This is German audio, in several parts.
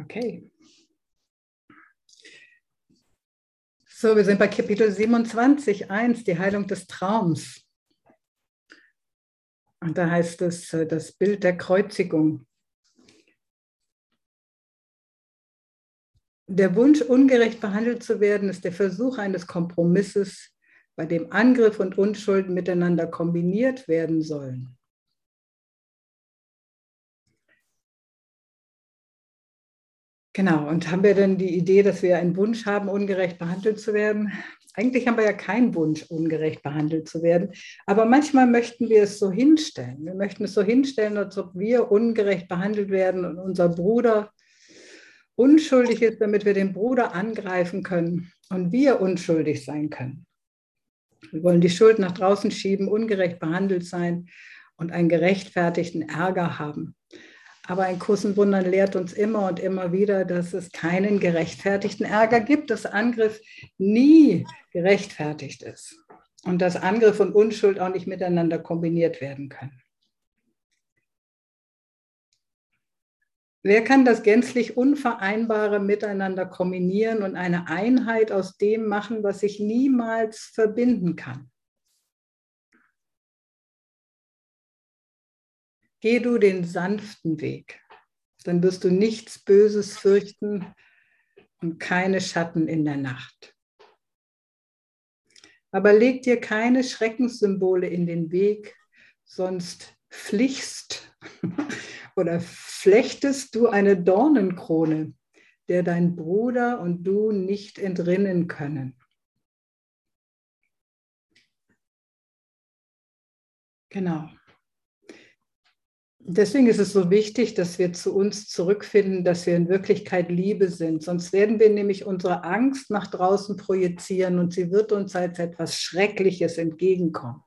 Okay. So, wir sind bei Kapitel 27, 1, die Heilung des Traums. Und da heißt es äh, das Bild der Kreuzigung. Der Wunsch, ungerecht behandelt zu werden, ist der Versuch eines Kompromisses, bei dem Angriff und Unschuld miteinander kombiniert werden sollen. Genau, und haben wir denn die Idee, dass wir einen Wunsch haben, ungerecht behandelt zu werden? Eigentlich haben wir ja keinen Wunsch, ungerecht behandelt zu werden, aber manchmal möchten wir es so hinstellen. Wir möchten es so hinstellen, als ob wir ungerecht behandelt werden und unser Bruder unschuldig ist, damit wir den Bruder angreifen können und wir unschuldig sein können. Wir wollen die Schuld nach draußen schieben, ungerecht behandelt sein und einen gerechtfertigten Ärger haben. Aber ein Kurs in Wundern lehrt uns immer und immer wieder, dass es keinen gerechtfertigten Ärger gibt, dass Angriff nie gerechtfertigt ist und dass Angriff und Unschuld auch nicht miteinander kombiniert werden können. Wer kann das gänzlich Unvereinbare miteinander kombinieren und eine Einheit aus dem machen, was sich niemals verbinden kann? Geh du den sanften Weg, dann wirst du nichts Böses fürchten und keine Schatten in der Nacht. Aber leg dir keine Schreckenssymbole in den Weg, sonst pflichst oder flechtest du eine Dornenkrone, der dein Bruder und du nicht entrinnen können. Genau. Deswegen ist es so wichtig, dass wir zu uns zurückfinden, dass wir in Wirklichkeit Liebe sind. Sonst werden wir nämlich unsere Angst nach draußen projizieren und sie wird uns als etwas Schreckliches entgegenkommen.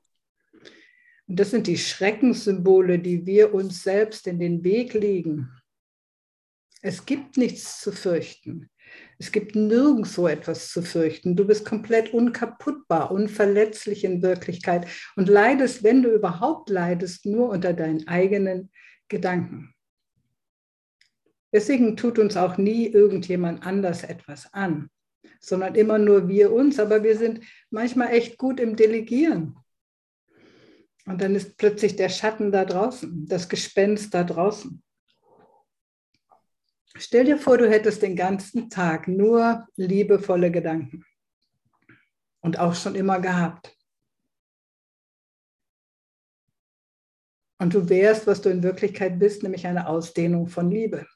Und das sind die Schreckenssymbole, die wir uns selbst in den Weg legen. Es gibt nichts zu fürchten. Es gibt nirgendwo etwas zu fürchten. Du bist komplett unkaputtbar, unverletzlich in Wirklichkeit und leidest, wenn du überhaupt leidest, nur unter deinen eigenen Gedanken. Deswegen tut uns auch nie irgendjemand anders etwas an, sondern immer nur wir uns. Aber wir sind manchmal echt gut im Delegieren. Und dann ist plötzlich der Schatten da draußen, das Gespenst da draußen. Stell dir vor, du hättest den ganzen Tag nur liebevolle Gedanken und auch schon immer gehabt. Und du wärst, was du in Wirklichkeit bist, nämlich eine Ausdehnung von Liebe.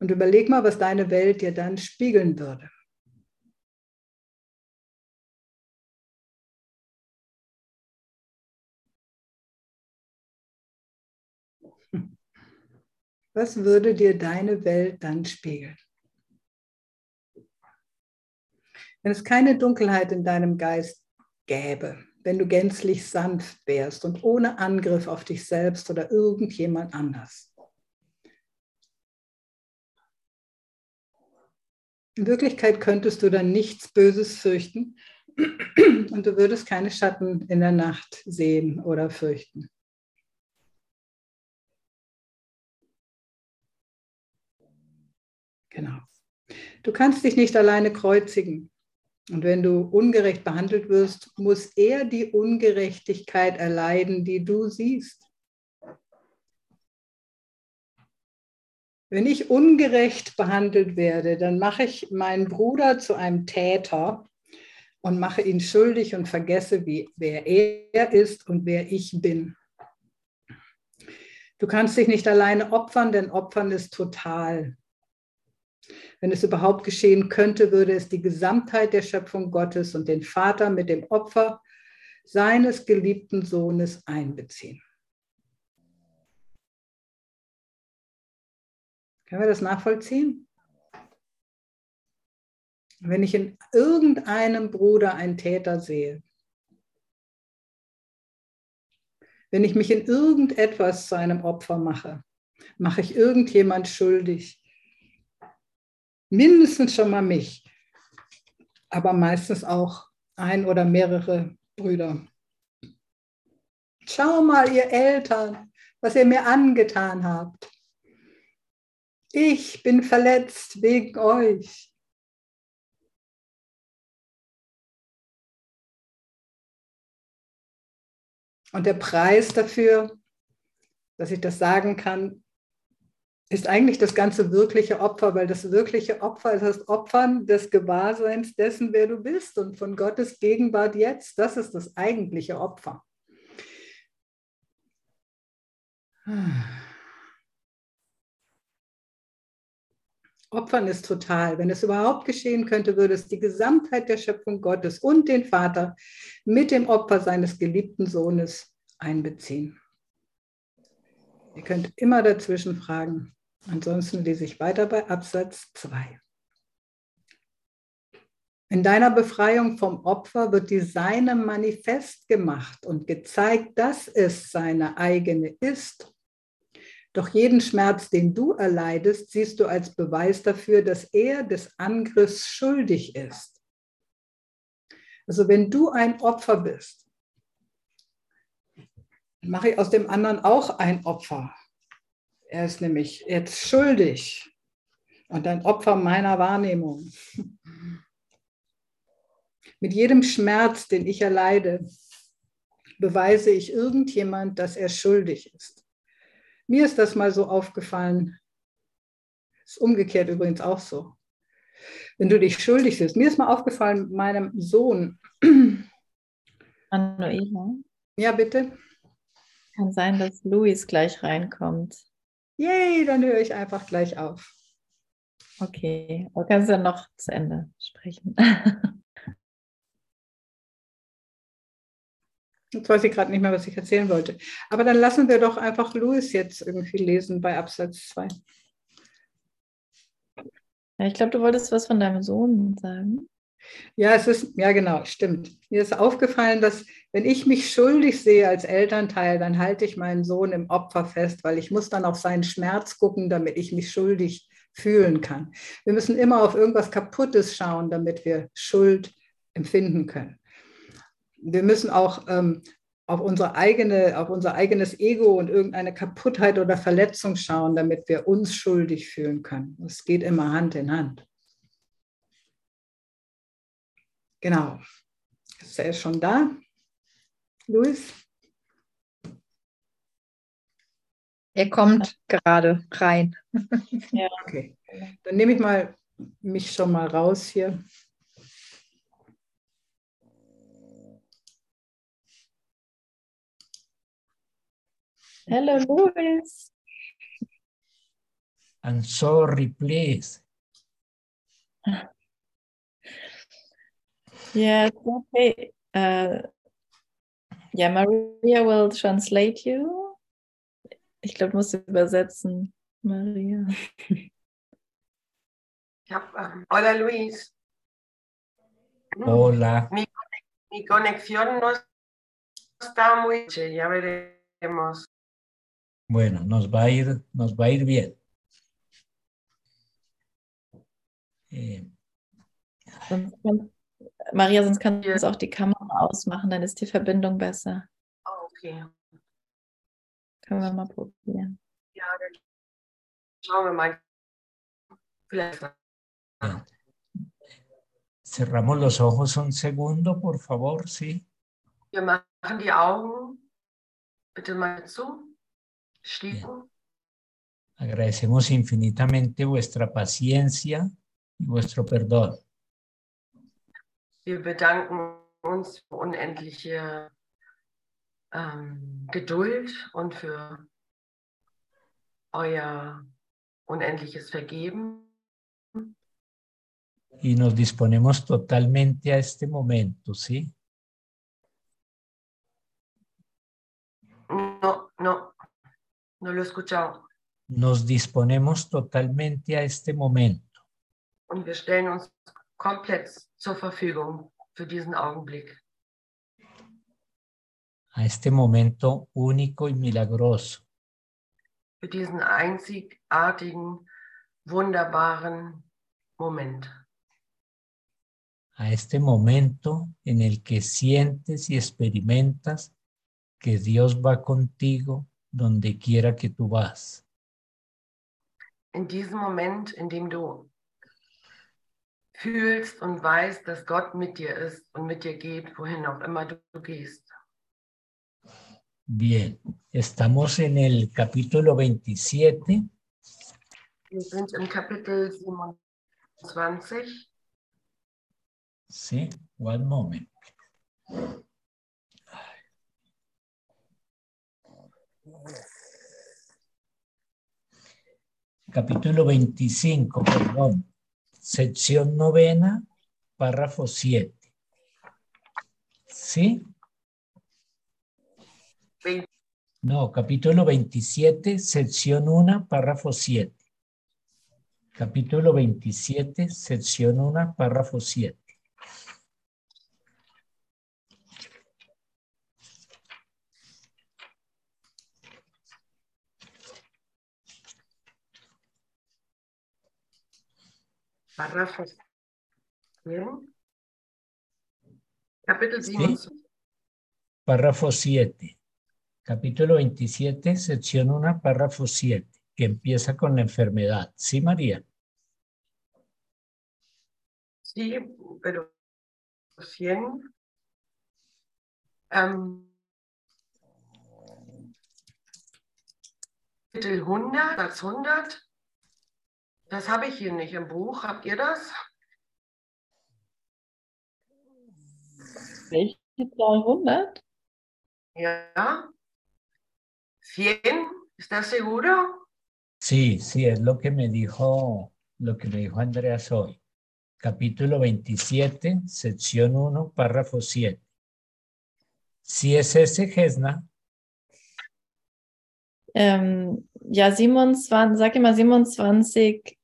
Und überleg mal, was deine Welt dir dann spiegeln würde. Was würde dir deine Welt dann spiegeln? Wenn es keine Dunkelheit in deinem Geist gäbe, wenn du gänzlich sanft wärst und ohne Angriff auf dich selbst oder irgendjemand anders. In Wirklichkeit könntest du dann nichts Böses fürchten und du würdest keine Schatten in der Nacht sehen oder fürchten. Genau. Du kannst dich nicht alleine kreuzigen. Und wenn du ungerecht behandelt wirst, muss er die Ungerechtigkeit erleiden, die du siehst. Wenn ich ungerecht behandelt werde, dann mache ich meinen Bruder zu einem Täter und mache ihn schuldig und vergesse, wie, wer er ist und wer ich bin. Du kannst dich nicht alleine opfern, denn Opfern ist total. Wenn es überhaupt geschehen könnte, würde es die Gesamtheit der Schöpfung Gottes und den Vater mit dem Opfer seines geliebten Sohnes einbeziehen. Können wir das nachvollziehen? Wenn ich in irgendeinem Bruder einen Täter sehe, wenn ich mich in irgendetwas zu einem Opfer mache, mache ich irgendjemand schuldig, mindestens schon mal mich, aber meistens auch ein oder mehrere Brüder. Schau mal, ihr Eltern, was ihr mir angetan habt. Ich bin verletzt wegen euch. Und der Preis dafür, dass ich das sagen kann, ist eigentlich das ganze wirkliche Opfer, weil das wirkliche Opfer ist das Opfern des Gewahrseins dessen, wer du bist und von Gottes Gegenwart jetzt. Das ist das eigentliche Opfer. Opfern ist total. Wenn es überhaupt geschehen könnte, würde es die Gesamtheit der Schöpfung Gottes und den Vater mit dem Opfer seines geliebten Sohnes einbeziehen. Ihr könnt immer dazwischen fragen. Ansonsten lese ich weiter bei Absatz 2. In deiner Befreiung vom Opfer wird die Seine manifest gemacht und gezeigt, dass es seine eigene ist. Doch jeden Schmerz, den du erleidest, siehst du als Beweis dafür, dass er des Angriffs schuldig ist. Also wenn du ein Opfer bist, mache ich aus dem anderen auch ein Opfer. Er ist nämlich jetzt schuldig und ein Opfer meiner Wahrnehmung. Mit jedem Schmerz, den ich erleide, beweise ich irgendjemand, dass er schuldig ist. Mir ist das mal so aufgefallen. Ist umgekehrt übrigens auch so. Wenn du dich schuldig bist. Mir ist mal aufgefallen, meinem Sohn. Manuela. Ja, bitte. Kann sein, dass Luis gleich reinkommt. Yay, dann höre ich einfach gleich auf. Okay, aber kannst du noch zu Ende sprechen? Jetzt weiß ich gerade nicht mehr, was ich erzählen wollte. Aber dann lassen wir doch einfach Louis jetzt irgendwie lesen bei Absatz 2. Ja, ich glaube, du wolltest was von deinem Sohn sagen. Ja, es ist, ja genau, stimmt. Mir ist aufgefallen, dass wenn ich mich schuldig sehe als Elternteil, dann halte ich meinen Sohn im Opfer fest, weil ich muss dann auf seinen Schmerz gucken, damit ich mich schuldig fühlen kann. Wir müssen immer auf irgendwas Kaputtes schauen, damit wir Schuld empfinden können. Wir müssen auch ähm, auf, unsere eigene, auf unser eigenes Ego und irgendeine Kaputtheit oder Verletzung schauen, damit wir uns schuldig fühlen können. Es geht immer Hand in Hand. Genau. Ist er schon da? Luis? Er kommt gerade rein. ja. Okay. Dann nehme ich mal mich schon mal raus hier. Hello, Luis. I'm sorry, please. Yes, okay. Uh, ja, Maria will translate you. Ich glaube, du musst übersetzen, Maria. Ja, um, hola Luis. Hola. Mi, mi, conexión no está muy... Ya veremos. Bueno, nos va a ir, nos va a ir bien. Eh. Maria, sonst kannst du jetzt auch die Kamera ausmachen, dann ist die Verbindung besser. Oh, okay. Können wir mal probieren. Ja, dann schauen wir mal. Vielleicht. Ja. Cerramos los ojos un segundo, por favor, sí. Wir machen die Augen bitte mal zu. Schließen. Bien. Agradecemos infinitamente vuestra paciencia y vuestro perdón. Wir bedanken uns für unendliche ähm, Geduld und für euer unendliches Vergeben. Y nos disponemos totalmente a este momento, ¿sí? No, no, no lo he escuchado. Nos disponemos totalmente a este momento. Und wir stellen uns komplett zur Verfügung für diesen Augenblick. A este momento único y milagroso. Für diesen einzigartigen, wunderbaren Moment. A este momento en el que sientes y experimentas que Dios va contigo donde quiera que tú vas. in diesem Moment, in dem du fühlst und weißt, dass Gott mit dir ist und mit dir geht, wohin auch immer du, du gehst. Bien, estamos en el capítulo 27 Wir sind im Kapitel 27. Sí, one moment. Capítulo 25, perdón. Sección novena, párrafo 7. ¿Sí? No, capítulo 27, sección 1, párrafo 7. Capítulo 27, sección 1, párrafo 7. Párrafos. Bien. Kapitel Sí. 27. Párrafo 7. Capítulo 27, sección 1, párrafo 7, que empieza con la enfermedad. ¿Sí, María? Sí, pero 100. Ähm, Kapitel 100, Satz 100. Das habe ich hier nicht im Buch. Habt ihr das? Welche Zahl 100? Ja. 100. ¿Estás seguro? Sí, sí, es lo que me dijo, lo que me dijo Andreas hoy. Capítulo 27, sección 1, párrafo 7. Si es ese, Gesna, Ähm, ja, 27, sag immer 27,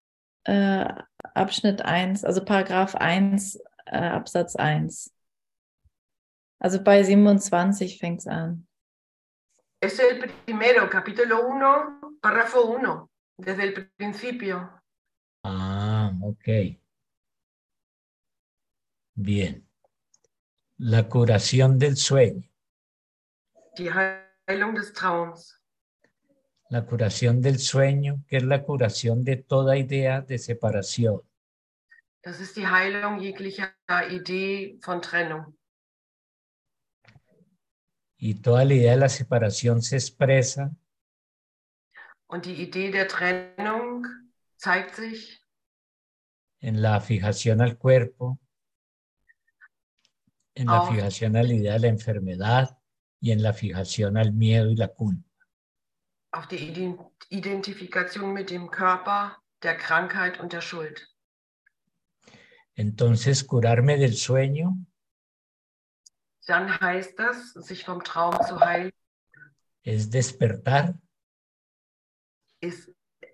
äh, Abschnitt 1, also Paragraph 1, äh, Absatz 1. Also bei 27 fängt es an. Es el primero, capítulo 1, párrafo 1, desde el principio. Ah, ok. Bien. La curación del sueño. Die Heilung des Traums. La curación del sueño, que es la curación de toda idea de separación. Das ist die Heilung jeglicher Idee von Trennung. Y toda la idea de la separación se expresa Und die Idee der Trennung zeigt sich en la fijación al cuerpo, en la fijación a la idea de la enfermedad y en la fijación al miedo y la culpa. Auf die Iden- Identifikation mit dem Körper, der Krankheit und der Schuld. Entonces, curarme del sueño. Dann heißt das, sich vom Traum zu heilen, es despertar, ist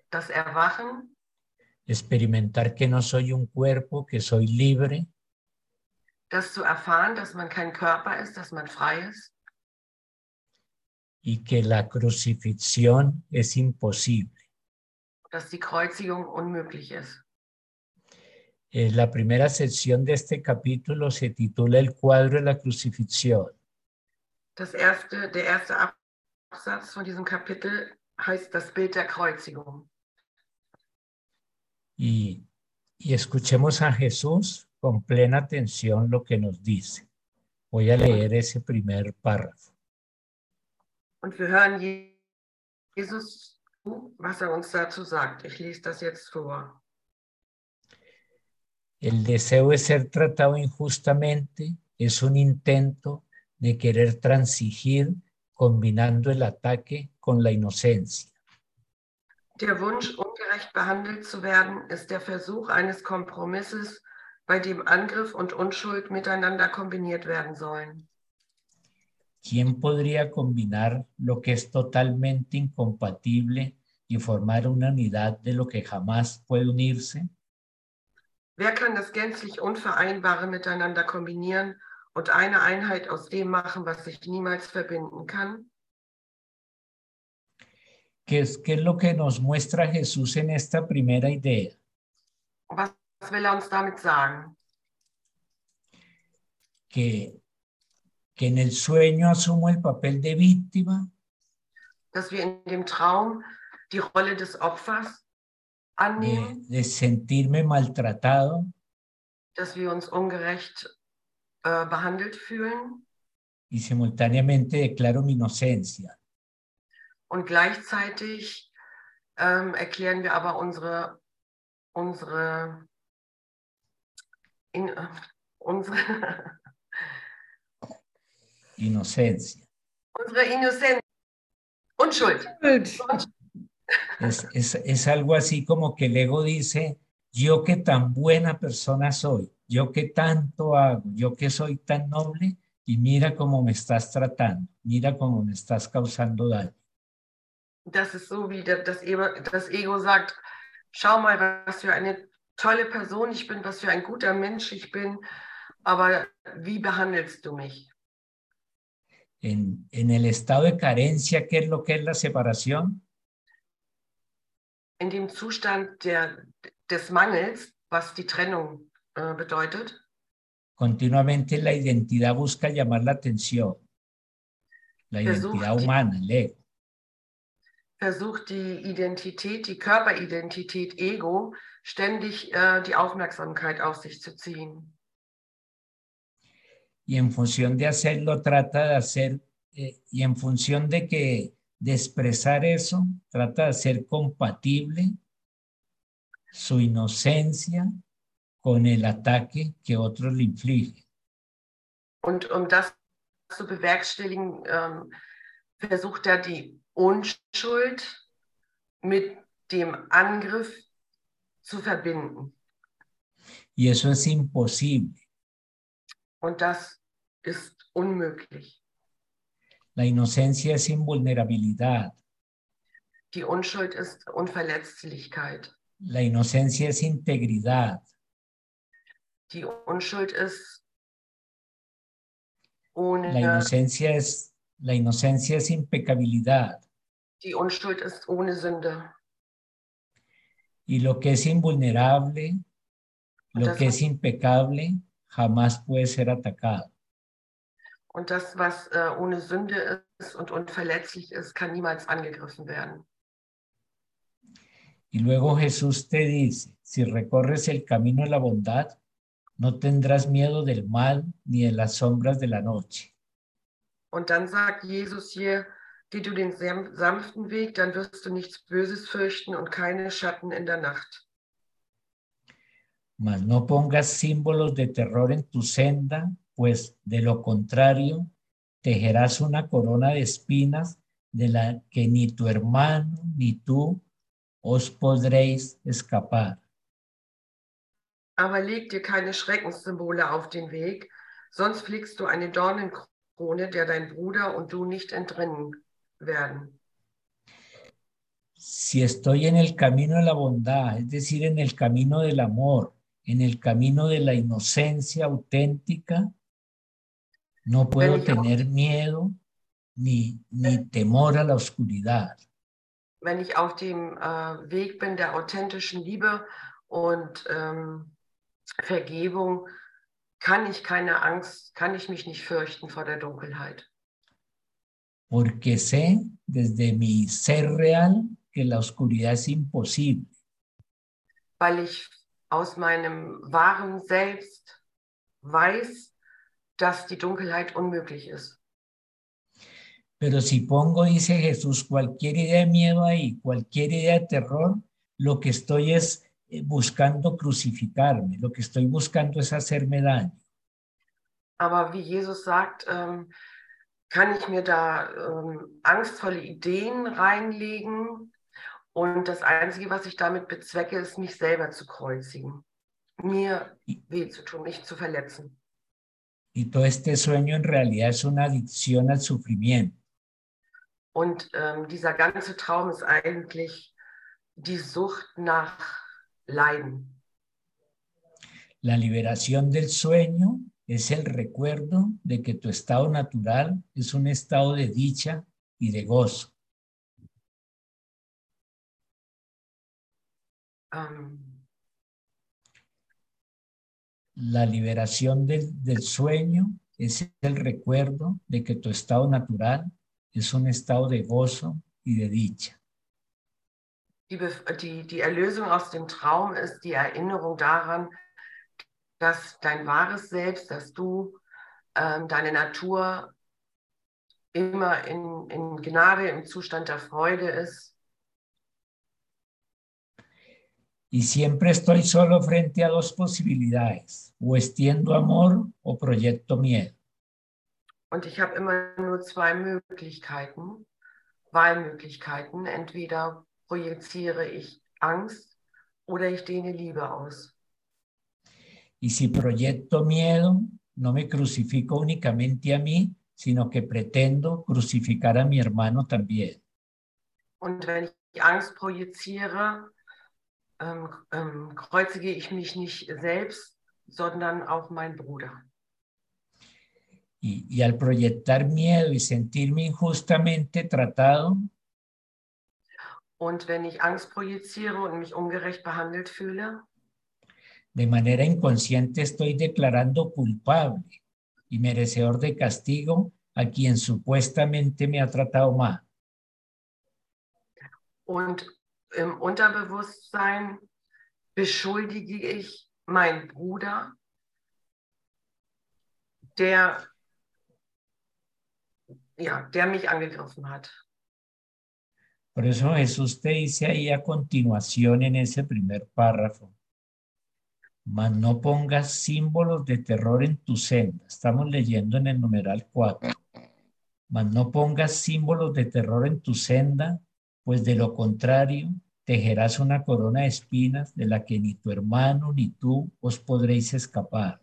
das Erwachen, experimentar que no soy un cuerpo, que soy libre, das zu erfahren, dass man kein Körper ist, dass man frei ist y que la crucifixión es imposible. dass die Kreuzigung unmöglich ist. Eh, la primera sección de este capítulo se titula El cuadro de la crucifixión. Das erste, der erste Absatz von diesem Kapitel heißt das Bild der Kreuzigung. Y, y escuchemos a Jesús con plena atención lo que nos dice. Voy a leer ese primer párrafo. Und wir hören Je- Jesus, zu, was er uns dazu sagt. Ich lese das jetzt vor. El deseo de ser tratado injustamente es un intento de querer transigir combinando el ataque con la inocencia. Der Wunsch, ungerecht behandelt zu werden, ist der Versuch eines Kompromisses, bei dem Angriff und Unschuld miteinander kombiniert werden sollen. ¿Quién podría combinar lo que es totalmente incompatible y formar una unidad de lo que jamás puede unirse? Wer kann das gänzlich Unvereinbare miteinander kombinieren und eine Einheit aus dem machen, was sich niemals verbinden kann? ¿Qué es, qué es lo que nos muestra Jesús en esta primera idea? Was, will er uns damit sagen? Que, que en el sueño asumo el papel de víctima. Dass wir in dem Traum die Rolle des Opfers annehmen, de, de sentirme maltratado. Dass wir uns ungerecht äh, behandelt fühlen. Y simultáneamente declaro mi inocencia. und gleichzeitig ähm, erklären wir aber unsere, unsere, in, äh, unsere, Inocencia. unsere Innozenz, Unschuld. Schuld. Es, es, es algo así como que el ego dice, yo que tan buena persona soy, yo que tanto hago, yo que soy tan noble, y mira cómo me estás tratando, mira cómo me estás causando daño. Das ist so, wie das Ego, das Ego sagt, schau mal, was für eine tolle Person ich bin, was für ein guter Mensch ich bin, aber wie behandelst du mich? En, en el estado de carencia, ¿qué es lo que es la separación? In dem Zustand der, des Mangels, was die Trennung äh, bedeutet, Continuamente la identidad busca llamar la atención. La Versucht identidad humana, el ego. versucht die Identität, die Körperidentität Ego, ständig äh, die Aufmerksamkeit auf sich zu ziehen. Y en función de hacerlo trata de hacer, eh, y en función de que, de expresar eso, trata de hacer compatible su inocencia con el ataque que otros le infligen. Und um das zu bewerkstelligen, ähm, versucht er die Unschuld mit dem Angriff zu verbinden. Y eso es imposible. Und das ist unmöglich. La inocencia es invulnerabilidad, Die Unschuld ist Unverletzlichkeit. la inocencia es integridad, Die Unschuld ist la ohne, inocencia es, la inocencia es impecabilidad. die Unschuld ist ohne Sünde. Y lo que es invulnerable, lo Das que es impecable, jamás puede ser atacado. Und das, was äh, ohne Sünde ist und unverletzlich ist, kann niemals angegriffen werden. Y luego Jesús te dice, si recorres el camino de la bondad, no tendrás miedo del mal ni de las sombras de la noche. Und dann sagt Jesus hier, geh du den sanften Weg, dann wirst du nichts Böses fürchten und keine Schatten in der Nacht. Mas no pongas símbolos de terror en tu senda, pues de lo contrario, tejerás una corona de espinas de la que ni tu hermano ni tú os podréis escapar. Aber leg dir keine Schreckenssymbole auf den Weg, sonst fliegst du eine Dornenkrone, der dein Bruder und du nicht entrinnen werden. Si estoy en el camino de la bondad, es decir, en el camino del amor, en el camino de la inocencia auténtica, no puedo tener miedo ni, ni temor a la oscuridad. Wenn ich auf dem äh, Weg bin der authentischen Liebe und ähm, Vergebung, kann ich keine Angst, kann ich mich nicht fürchten vor der Dunkelheit. porque sé desde mi ser real que la oscuridad es imposible. weil ich aus meinem wahren Selbst weiß, dass die Dunkelheit unmöglich ist. Pero si pongo, dice Jesús, cualquier idea de miedo ahí, cualquier idea de terror, lo que estoy es eh, buscando crucificarme, lo que estoy buscando es hacerme daño. Aber wie Jesus sagt, ähm, kann ich mir da ähm, angstvolle Ideen reinlegen und das Einzige, was ich damit bezwecke, ist, mich selber zu kreuzigen, mir weh zu tun, mich zu verletzen. Y todo este sueño en realidad es una adicción al sufrimiento. Und ähm, dieser ganze Traum ist eigentlich die Sucht nach Leiden. La liberación del sueño es el recuerdo de que tu estado natural es un estado de dicha y de gozo. Ähm, La liberación del, del sueño es el recuerdo de que tu estado natural es un estado de gozo y de dicha. Die, die, die Erlösung aus dem Traum ist die Erinnerung daran, dass dein wahres Selbst, dass du ähm, deine Natur immer in, in Gnade, im Zustand der Freude ist Y siempre estoy solo frente a dos posibilidades, o extiendo amor o proyecto miedo. Und ich habe immer nur zwei Möglichkeiten, Wahlmöglichkeiten. Entweder projiziere ich Angst oder ich dehne Liebe aus. Y si proyecto miedo, no me crucifico únicamente a mí, sino que pretendo crucificar a mi hermano también. Und wenn ich Angst projiziere, ähm, ähm, kreuzige ich mich nicht selbst, sondern auch meinen Bruder. Y, y al proyectar miedo y sentirme injustamente tratado, Und wenn ich Angst projiziere und mich ungerecht behandelt fühle, de manera inconsciente estoy declarando culpable y merecedor de castigo a quien supuestamente me ha tratado mal. und im Unterbewusstsein beschuldige ich meinen Bruder, der, ja, der mich angegriffen hat. Por eso Jesús te dice ahí a continuación en ese primer párrafo, mas no pongas símbolos de terror en tu senda. Estamos leyendo en el numeral 4. Mas no pongas símbolos de terror en tu senda, pues de lo contrario tejerás una corona de espinas de la que ni tu hermano ni tú os podréis escapar.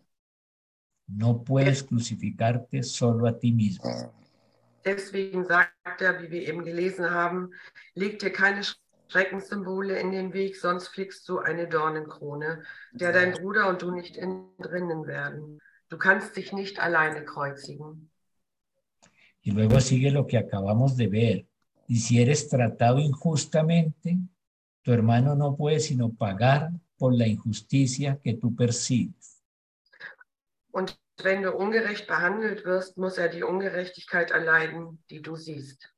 No puedes crucificarte solo a ti mismo. Deswegen sagt er, wie wir eben gelesen haben, leg dir keine Schreckenssymbole in den Weg, sonst fliegst du eine Dornenkrone, der dein Bruder und du nicht entrinnen werden. Du kannst dich nicht alleine kreuzigen. Y luego sigue lo que acabamos de ver. Y si eres tratado injustamente, tu hermano no puede sino pagar por la injusticia que tú percibes. Und wenn du ungerecht behandelt wirst, muss er die Ungerechtigkeit erleiden, die du siehst.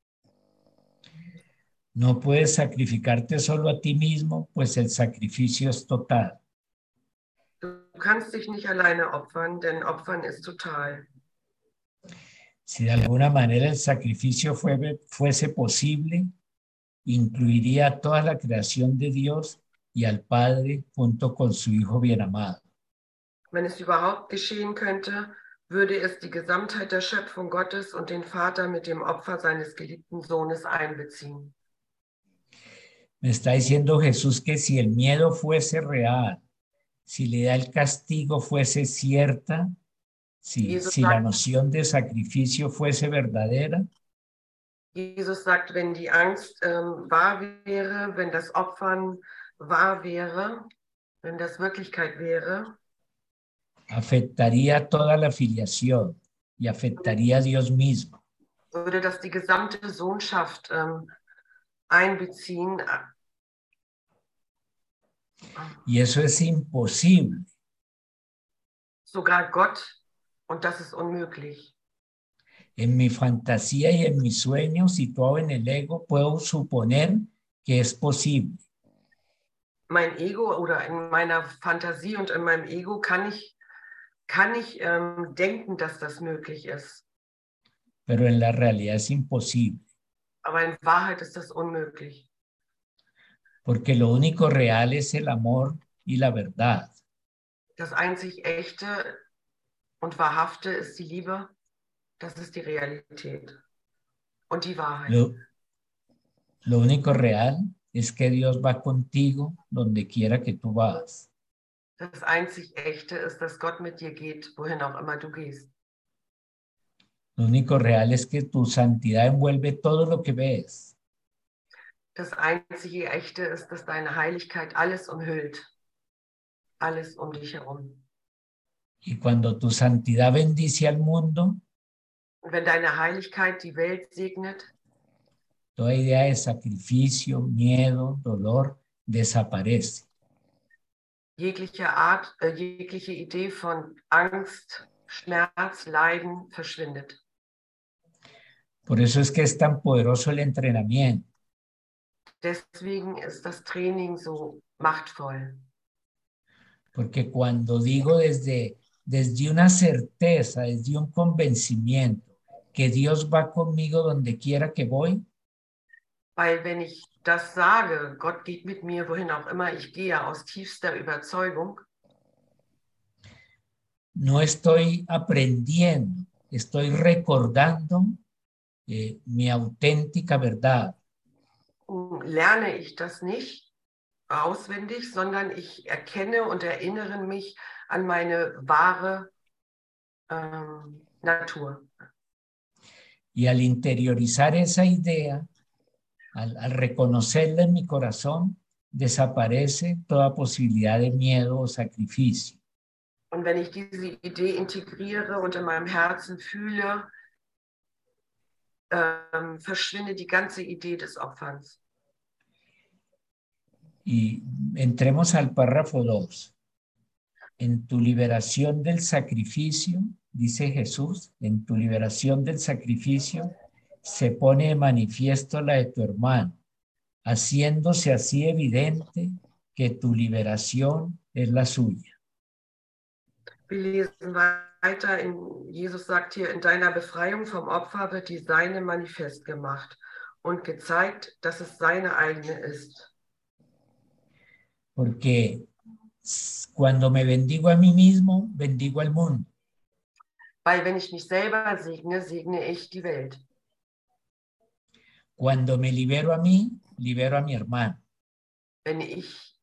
No puedes sacrificarte solo a ti mismo, pues el sacrificio es total. Du kannst dich nicht alleine opfern, denn Opfern ist total. Si de alguna manera el sacrificio fue- fuese posible, incluiría a toda la creación de Dios y al Padre junto con su Hijo bien amado. Wenn es überhaupt geschehen könnte, würde es die Gesamtheit der Schöpfung Gottes und den Vater mit dem Opfer seines geliebten Sohnes einbeziehen. Me está diciendo Jesús que si el miedo fuese real, si la idea del castigo fuese cierta, si, si la noción de sacrificio fuese verdadera, Jesus sagt, wenn die Angst ähm, wahr wäre, wenn das Opfern wahr wäre, wenn das Wirklichkeit wäre, afectaría toda la filiación y afectaría a Dios mismo. würde das die gesamte Sohnschaft ähm, einbeziehen. Y eso es imposible. Sogar Gott, und das ist unmöglich. En mi fantasía y en mi sueño, situado en el ego, puedo suponer que es posible. Mein Ego oder in meiner Fantasie und in meinem Ego kann ich, kann ich ähm, denken, dass das möglich ist. pero en la realidad es imposible, Aber in Wahrheit ist das unmöglich. porque lo único real es el amor y la verdad. Das einzig Echte und Wahrhafte ist die Liebe. Das ist die Realität. Und die Wahrheit. Lo, lo único real es que Dios va contigo donde quiera que tú vas. Das einzig Echte ist, dass Gott mit dir geht, wohin auch immer du gehst. Lo único real es que tu santidad envuelve todo lo que ves. Das einzige Echte ist, dass deine Heiligkeit alles umhüllt. Alles um dich herum. Y cuando tu santidad bendice al mundo, Und wenn deine Heiligkeit die Welt segnet, toda idea de sacrificio, miedo, dolor desaparece. jegliche Art, äh, jegliche Idee von Angst, Schmerz, Leiden verschwindet. Por eso es que es tan poderoso el entrenamiento. deswegen ist das Training so machtvoll. Porque cuando digo desde, desde una certeza, desde un convencimiento que Dios va conmigo donde quiera que voy, Weil wenn ich das sage, Gott geht mit mir, wohin auch immer ich gehe, aus tiefster Überzeugung, no estoy aprendiendo, estoy recordando eh, mi auténtica verdad. lerne ich das nicht auswendig, sondern ich erkenne und erinnere mich an meine wahre ähm, Natur. Y al interiorizar esa idea, al, al reconocerla en mi corazón, desaparece toda posibilidad de miedo o sacrificio. Und wenn ich diese Idee integriere und in meinem Herzen fühle, ähm, verschwindet die ganze Idee des Opferns. Y entremos al párrafo 2. En tu liberación del sacrificio, dice Jesús, en tu liberación del sacrificio se pone de manifiesto la de tu hermano, haciéndose así evidente que tu liberación es la suya. Wir lesen weiter, in, Jesus sagt hier, in deiner Befreiung vom Opfer wird die Seine manifest gemacht und gezeigt, dass es seine eigene ist. Porque cuando me bendigo a mí mismo, bendigo al mundo. Weil wenn ich mich selber segne, segne ich die Welt. Cuando me libero a mí, libero a mi hermano. Wenn ich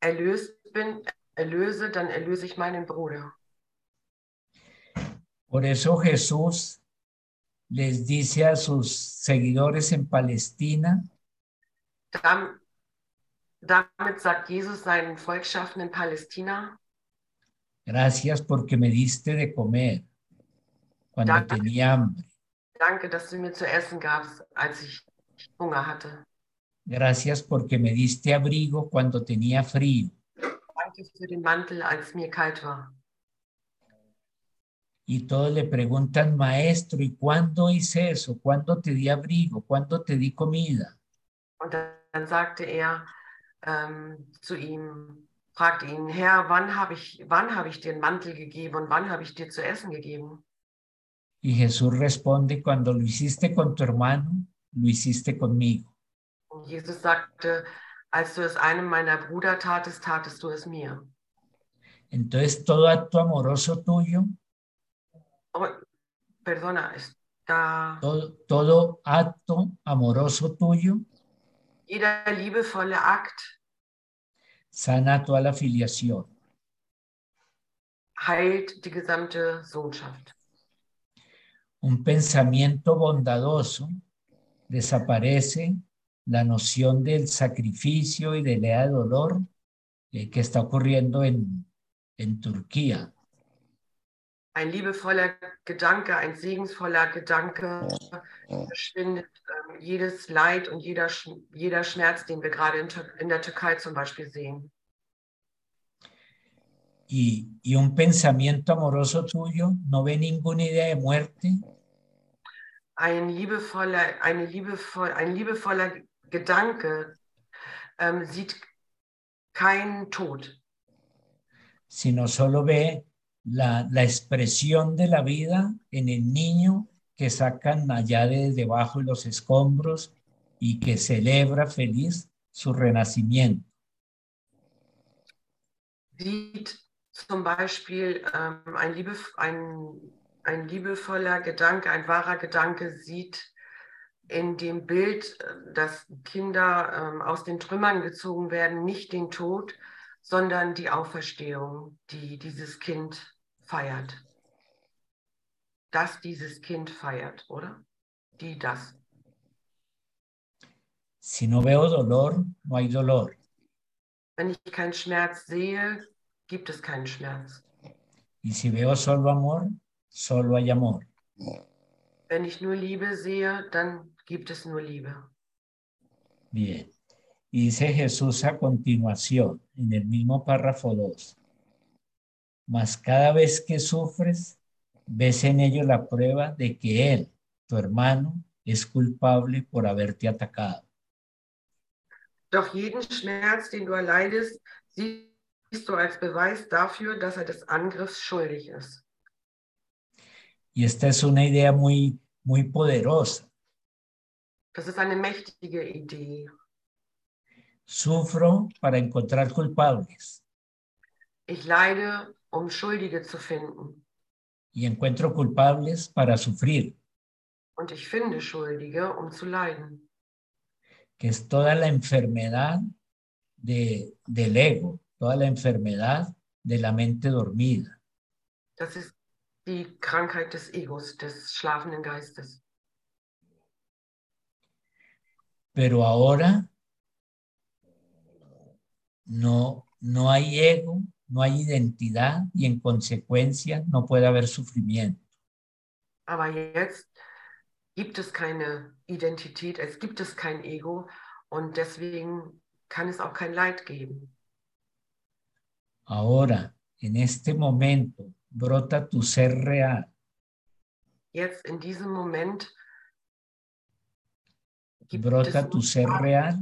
erlöst bin, erlöse, dann erlöse ich meinen Bruder. Por eso Jesús les dice a sus seguidores en Palestina, Damit sagt Jesus seinen Volkschaften in Palästina, gracias porque me diste de comer cuando Danke. tenía hambre. danke, dass du mir zu essen gabst, als ich Hunger hatte. Gracias porque me diste abrigo cuando tenía frío. Danke für den Mantel, als mir kalt war. Y todos le preguntan, maestro, ¿y cuándo hice eso? ¿Cuándo te di abrigo? ¿Cuándo te di comida? Und dann, dann sagte er ähm, zu ihm, fragte ihn, Herr, wann habe ich, wann habe ich dir einen Mantel gegeben und wann habe ich dir zu essen gegeben? Y Jesús responde, cuando lo hiciste con tu hermano, lo hiciste conmigo. Und Jesus sagte, als du es einem meiner Brüder tatest, tatest du es mir. Entonces todo acto amoroso tuyo, Oh, perdona, está todo, todo acto amoroso tuyo jeder liebevolle Akt sana toda la filiación. heilt die gesamte Sohnschaft. Un pensamiento bondadoso desaparece la noción del sacrificio y de la de dolor eh, que está ocurriendo en, en Turquía. Ein liebevoller Gedanke, ein segensvoller Gedanke verschwindet ähm, jedes Leid und jeder, jeder Schmerz, den wir gerade in, in der Türkei zum Beispiel sehen. Y, y un pensamiento amoroso tuyo no ve ninguna idea de muerte, Ein liebevoller, eine liebevoll, ein liebevoller Gedanke ähm, sieht keinen Tod, sino solo ve la, la expresión de la vida en el niño que sacan allá de debajo de los escombros y que celebra feliz su renacimiento. sieht zum Beispiel ähm, ein, Liebe, ein, ein liebevoller Gedanke, ein wahrer Gedanke sieht in dem Bild, äh, dass Kinder ähm, aus den Trümmern gezogen werden, nicht den Tod, sondern die Auferstehung, die dieses Kind feiert. Dass dieses Kind feiert, oder? Die das. Si no veo dolor, no hay dolor. Wenn ich keinen Schmerz sehe, gibt es keinen Schmerz. Y si veo solo amor, solo hay amor. Wenn ich nur Liebe sehe, dann gibt es nur Liebe. Bien. Y dice Jesús a continuación, en el mismo párrafo 2. Mas cada vez que sufres, ves en ello la prueba de que Él, tu hermano, es culpable por haberte atacado. Doch jeden Schmerz, den du erleidest, siehst du als Beweis dafür, dass er des Angriffs schuldig ist. Y esta es una idea muy, muy poderosa. Das ist eine mächtige Idee. Sufro para encontrar culpables Ich leide, um Schuldige zu finden. y encuentro culpables para sufrir, Und ich finde Schuldige, um zu leiden. que es toda la enfermedad de, del ego, toda la enfermedad de la mente dormida. Das ist die Krankheit des Egos, des schlafenden Geistes. Pero ahora no, no hay ego, no hay identidad y en consecuencia no puede haber sufrimiento. Aber jetzt gibt es keine Identität, es gibt es kein Ego und deswegen kann es auch kein Leid geben. Ahora, en este momento, brota tu ser real, Jetzt in diesem Moment brota tu ser real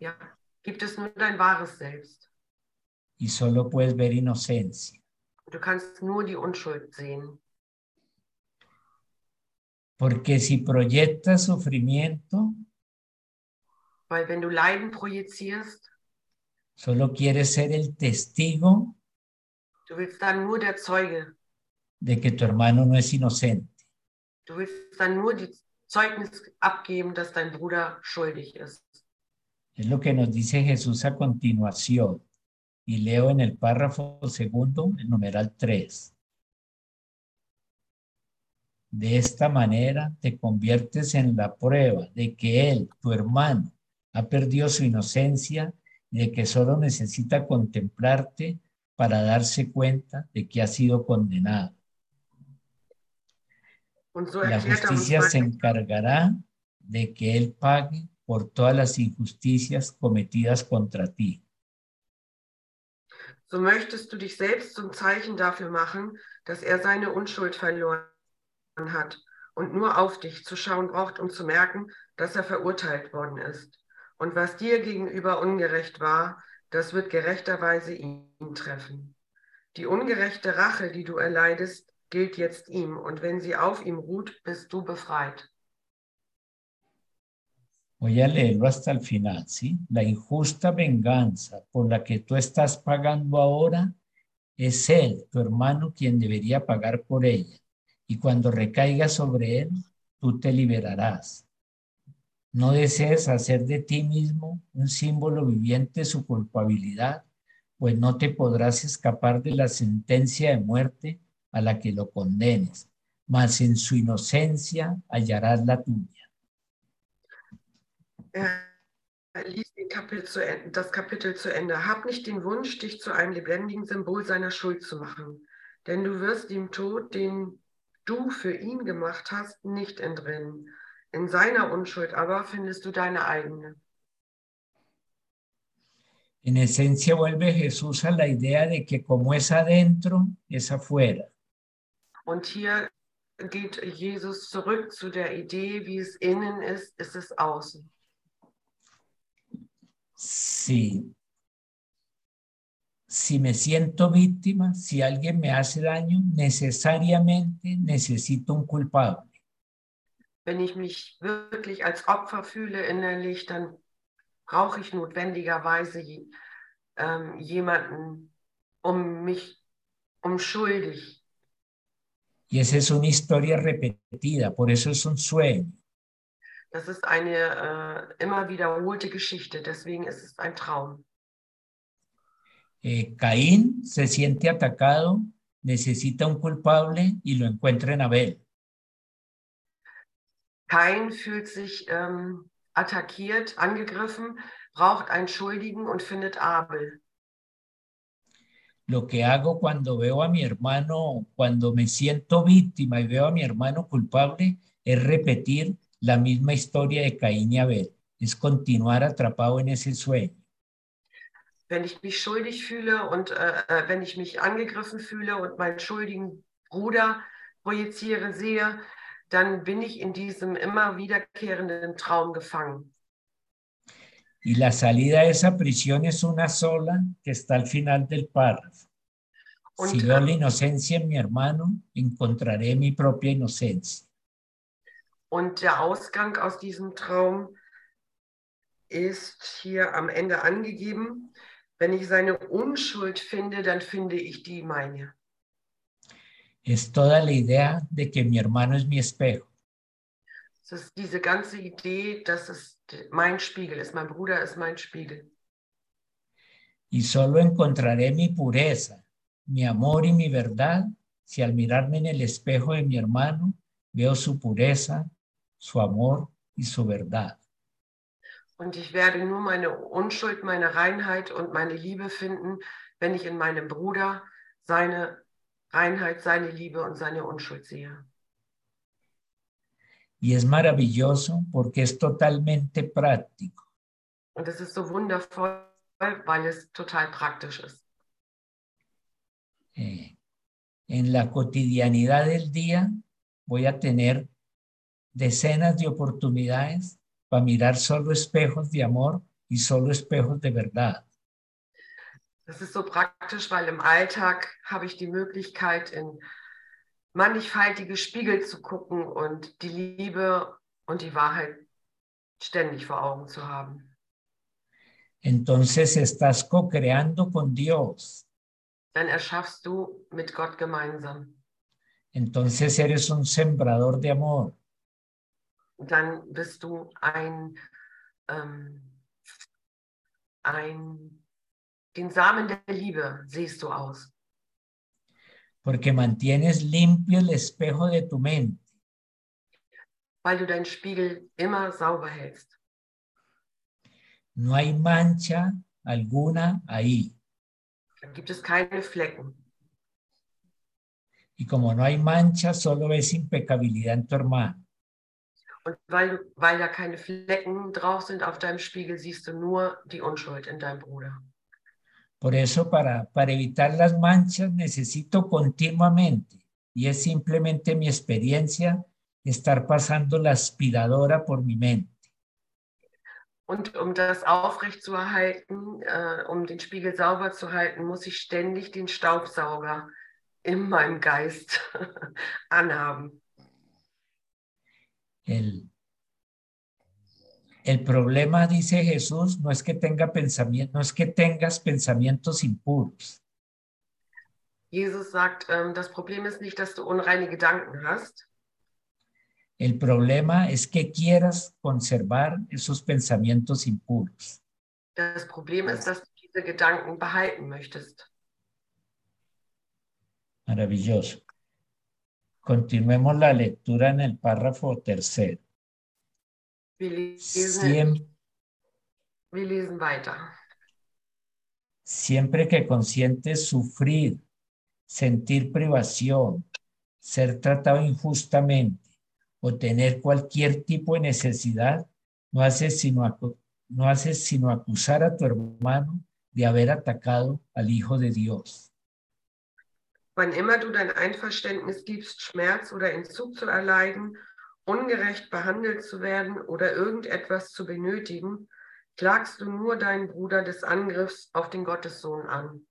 ja, gibt es nur dein wahres Selbst. y solo puedes ver inocencia. Du kannst nur die Unschuld sehen. Porque si proyectas sufrimiento, Weil wenn du Leiden projizierst, solo quieres ser el testigo du willst dann nur der Zeuge, de que tu hermano no es inocente. du willst dann nur die Zeugnis abgeben, dass dein Bruder schuldig ist. Es lo que nos dice Jesús a continuación. Y leo en el párrafo segundo, el numeral 3. De esta manera te conviertes en la prueba de que él, tu hermano, ha perdido su inocencia y de que solo necesita contemplarte para darse cuenta de que ha sido condenado. La justicia se encargará de que él pague por todas las injusticias cometidas contra ti. so möchtest du dich selbst zum Zeichen dafür machen, dass er seine Unschuld verloren hat und nur auf dich zu schauen braucht, um zu merken, dass er verurteilt worden ist. Und was dir gegenüber ungerecht war, das wird gerechterweise ihn treffen. Die ungerechte Rache, die du erleidest, gilt jetzt ihm, und wenn sie auf ihm ruht, bist du befreit. Voy a leerlo hasta el final, ¿sí? La injusta venganza por la que tú estás pagando ahora es él, tu hermano, quien debería pagar por ella. Y cuando recaiga sobre él, tú te liberarás. No desees hacer de ti mismo un símbolo viviente de su culpabilidad, pues no te podrás escapar de la sentencia de muerte a la que lo condenes, mas en su inocencia hallarás la tuya. Er liest den Kapitel das Kapitel zu Ende. Hab nicht den Wunsch, dich zu einem lebendigen Symbol seiner Schuld zu machen, denn du wirst dem Tod, den du für ihn gemacht hast, nicht entrinnen. In seiner Unschuld aber findest du deine eigene. En esencia vuelve Jesús a la idea de que como es adentro, es afuera. Und hier geht Jesus zurück zu der Idee, wie es innen ist, ist es außen. Si, si me siento víctima, si alguien me hace daño, necesariamente necesito un culpable. Wenn ich mich wirklich als Opfer fühle innerlich, dann brauche ich notwendigerweise ähm, jemanden, um mich, um schuldig. Y esa es una historia repetida, por eso es un sueño. Das ist eine äh, immer wiederholte Geschichte, deswegen ist es ein Traum. Eh, Caín se siente atacado, necesita un culpable y lo encuentra en Abel. Kain fühlt sich ähm, attackiert, angegriffen, braucht einen Schuldigen und findet Abel. Lo que hago cuando veo a mi hermano, cuando me siento víctima y veo a mi hermano culpable, es repetir la misma historia de Caín y Abel, es continuar atrapado en ese sueño. Wenn ich mich schuldig fühle und äh, äh, wenn ich mich angegriffen fühle und meinen schuldigen Bruder projiziere, sehe, dann bin ich in diesem immer wiederkehrenden Traum gefangen. Y la salida de esa prisión es una sola que está al final del párrafo. Und, Si veo la inocencia en mi hermano, encontraré mi propia inocencia. Und der Ausgang aus diesem Traum ist hier am Ende angegeben. Wenn ich seine Unschuld finde, dann finde ich die meine. Es toda la idea de que mi hermano es mi espejo. Es ist diese ganze Idee, dass es mein Spiegel ist, mein Bruder ist mein Spiegel. Y solo encontraré mi pureza, mi amor y mi verdad si al mirarme en el espejo de mi hermano veo su pureza, su amor y su verdad. Und ich werde nur meine Unschuld, meine Reinheit und meine Liebe finden, wenn ich in meinem Bruder seine Reinheit, seine Liebe und seine Unschuld sehe. Y es maravilloso porque es totalmente práctico. Und es ist so wundervoll, weil es total praktisch ist. Eh, en la cotidianidad del día voy a tener decenas de oportunidades para mirar solo espejos de amor y solo espejos de verdad. Das ist so praktisch, weil im Alltag habe ich die Möglichkeit, in mannigfaltige Spiegel zu gucken und die Liebe und die Wahrheit ständig vor Augen zu haben. Entonces estás co-creando con Dios. Dann erschaffst du mit Gott gemeinsam. Entonces eres un sembrador de amor. Dann bist du ein, ähm, ein, den Samen der Liebe siehst du aus. porque mantienes limpio el espejo de tu mente. weil du deinen Spiegel immer sauber hältst. No hay mancha alguna ahí. Dann gibt es keine Flecken. Y como no hay mancha, solo ves impecabilidad en tu hermano. Und weil, weil da keine Flecken drauf sind auf deinem Spiegel, siehst du nur die Unschuld in deinem Bruder. Por eso, para, para evitar las manchas, necesito continuamente, y es simplemente mi experiencia, estar pasando la aspiradora por mi mente. Und um das aufrechtzuerhalten, äh, um den Spiegel sauber zu halten, muss ich ständig den Staubsauger in meinem Geist anhaben. El, el problema, dice Jesús, no es que tenga pensamiento, no es que tengas pensamientos impuros. Jesus sagt, ähm, das Problem ist nicht, dass du unreine Gedanken hast. El problema es que quieras conservar esos pensamientos impuros. Das Problem ist, dass du diese Gedanken behalten möchtest. Maravilloso. Continuemos la lectura en el párrafo tercero. Wir lesen, Siem- wir lesen weiter. siempre que consientes sufrir, sentir privación, ser tratado injustamente o tener cualquier tipo de necesidad, no haces sino, acu- no haces sino acusar a tu hermano de haber atacado al Hijo de Dios. Wann immer du dein Einverständnis gibst, Schmerz oder Entzug zu erleiden, ungerecht behandelt zu werden oder irgendetwas zu benötigen, klagst du nur deinen Bruder des Angriffs auf den Gottessohn an.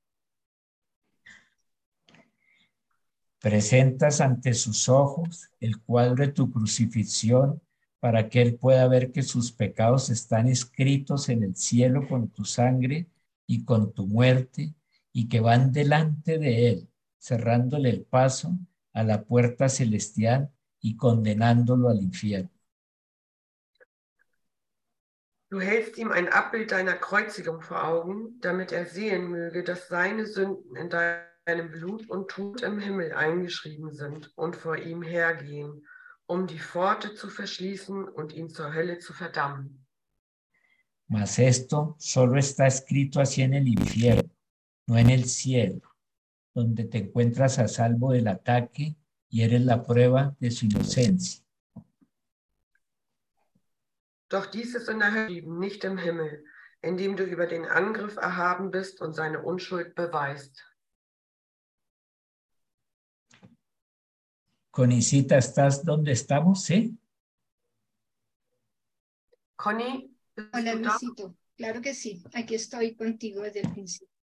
Presentas ante sus ojos el cuadro de tu crucifixión para que él pueda ver que sus pecados están escritos en el cielo con tu sangre y con tu muerte y que van delante de él, cerrándole el paso a la puerta celestial y condenándolo al infierno. Du hältst ihm ein Abbild deiner Kreuzigung vor Augen, damit er sehen möge, dass seine Sünden in deinem Blut und Tod im Himmel eingeschrieben sind und vor ihm hergehen, um die Pforte zu verschließen und ihn zur Hölle zu verdammen. Mas esto solo está escrito así en el infierno, no en el cielo, donde te encuentras a salvo del ataque y eres la prueba de su inocencia. Doch dies ist in der Hölle nicht im Himmel, indem du über den Angriff erhaben bist und seine Unschuld beweist. Conicita, ¿estás donde estamos? Sí. Conny, bist Hola? Luisito, claro que sí, aquí estoy contigo desde el principio.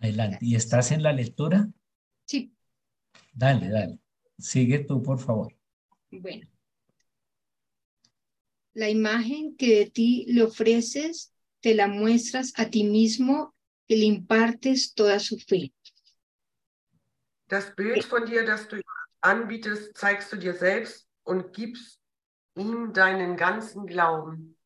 Adelante. ¿Y estás en la lectura? Sí, Dale, dale. Sigue tú, por favor. bueno. La imagen que de ti le ofreces, te la muestras a ti mismo y le impartes toda su fe. Das Bild von dir, das du anbietest, zeigst du dir selbst und gibst ihm deinen ganzen Glauben.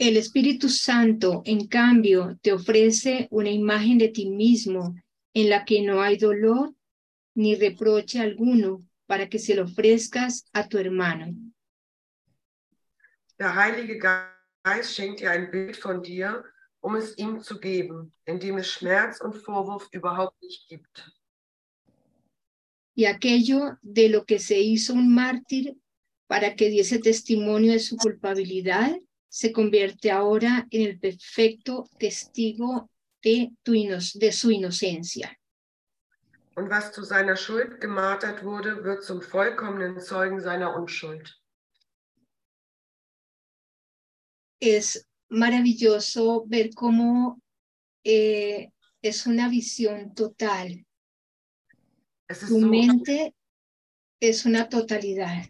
El Espíritu Santo, en cambio, te ofrece una imagen de ti mismo en la que no hay dolor ni reproche alguno para que se lo ofrezcas a tu hermano. Der Heilige Geist schenkt dir ein Bild von dir, um es ihm zu geben, in dem es Schmerz und Vorwurf überhaupt nicht gibt. y aquello de lo que se hizo un mártir para que diese testimonio de su culpabilidad, se convierte ahora en el perfecto testigo de, tu de su inocencia. Und was zu seiner Schuld gemartert wurde, wird zum vollkommenen Zeugen seiner Unschuld. Es maravilloso ver cómo eh, es una visión total. Es so, mente es una totalidad.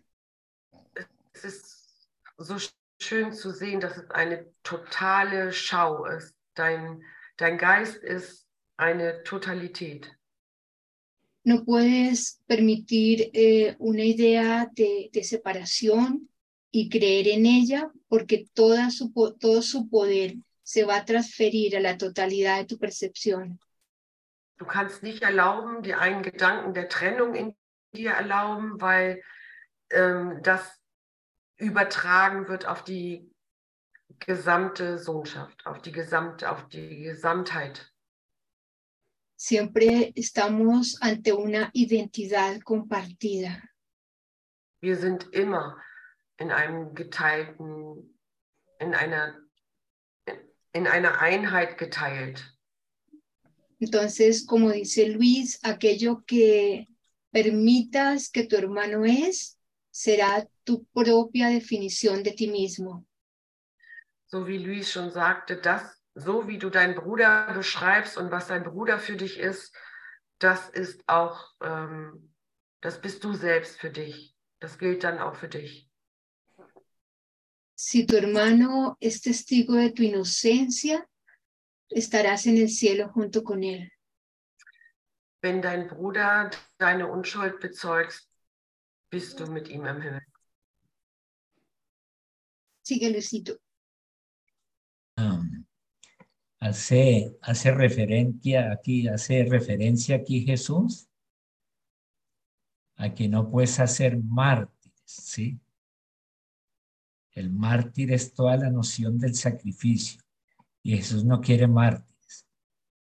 es ist so schön zu sehen, dass es eine totale Schau ist. Dein, dein Geist ist eine Totalität. No puedes permitir eh, una idea de, de separación y creer en ella porque toda su, todo su poder se va a transferir a la totalidad de tu percepción. Du kannst nicht erlauben, dir einen Gedanken der Trennung in dir erlauben, weil ähm, das übertragen wird auf die gesamte Sohnschaft, auf die gesamte, auf die Gesamtheit. Siempre estamos ante una identidad compartida. Wir sind immer in einem geteilten, in einer, in einer Einheit geteilt. Entonces, como dice Luis, aquello que permitas que tu hermano es, será tu propia definición de ti mismo. So wie Luis schon sagte, das, so wie du deinen Bruder beschreibst und was dein Bruder für dich ist, das ist auch, ähm, das bist du selbst für dich. Das gilt dann auch für dich. Si tu hermano es testigo de tu inocencia, estarás en el cielo junto con él. Wenn dein Bruder deine Unschuld bezeugst, bist du mit ihm im Himmel. Sigue, Luisito. Um, hace, hace referencia aquí, hace referencia aquí Jesús a que no puedes hacer mártires, ¿sí? El mártir es toda la noción del sacrificio y Jesús no quiere mártires,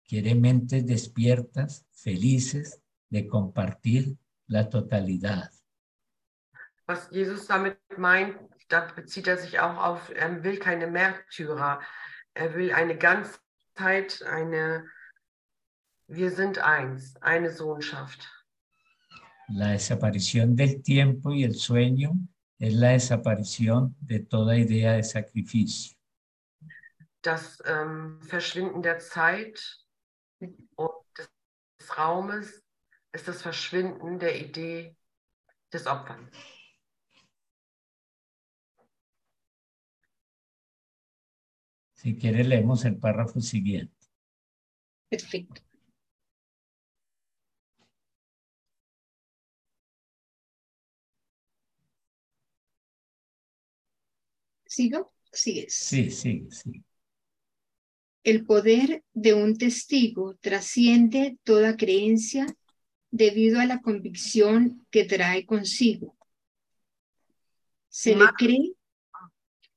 quiere mentes despiertas, felices de compartir la totalidad. Was Jesus damit meint, da bezieht er sich auch auf, er will keine Märtyrer. Er will eine Ganzheit, eine, wir sind eins, eine Sohnschaft. La desaparición del tiempo y el sueño es la desaparición de toda idea de sacrificio. Das ähm, Verschwinden der Zeit und des, des Raumes ist das Verschwinden der Idee des Opferns. Si quiere, leemos el párrafo siguiente. Perfecto. ¿Sigo? Sigues. Sí, sí, sí. El poder de un testigo trasciende toda creencia debido a la convicción que trae consigo. Se le Ma-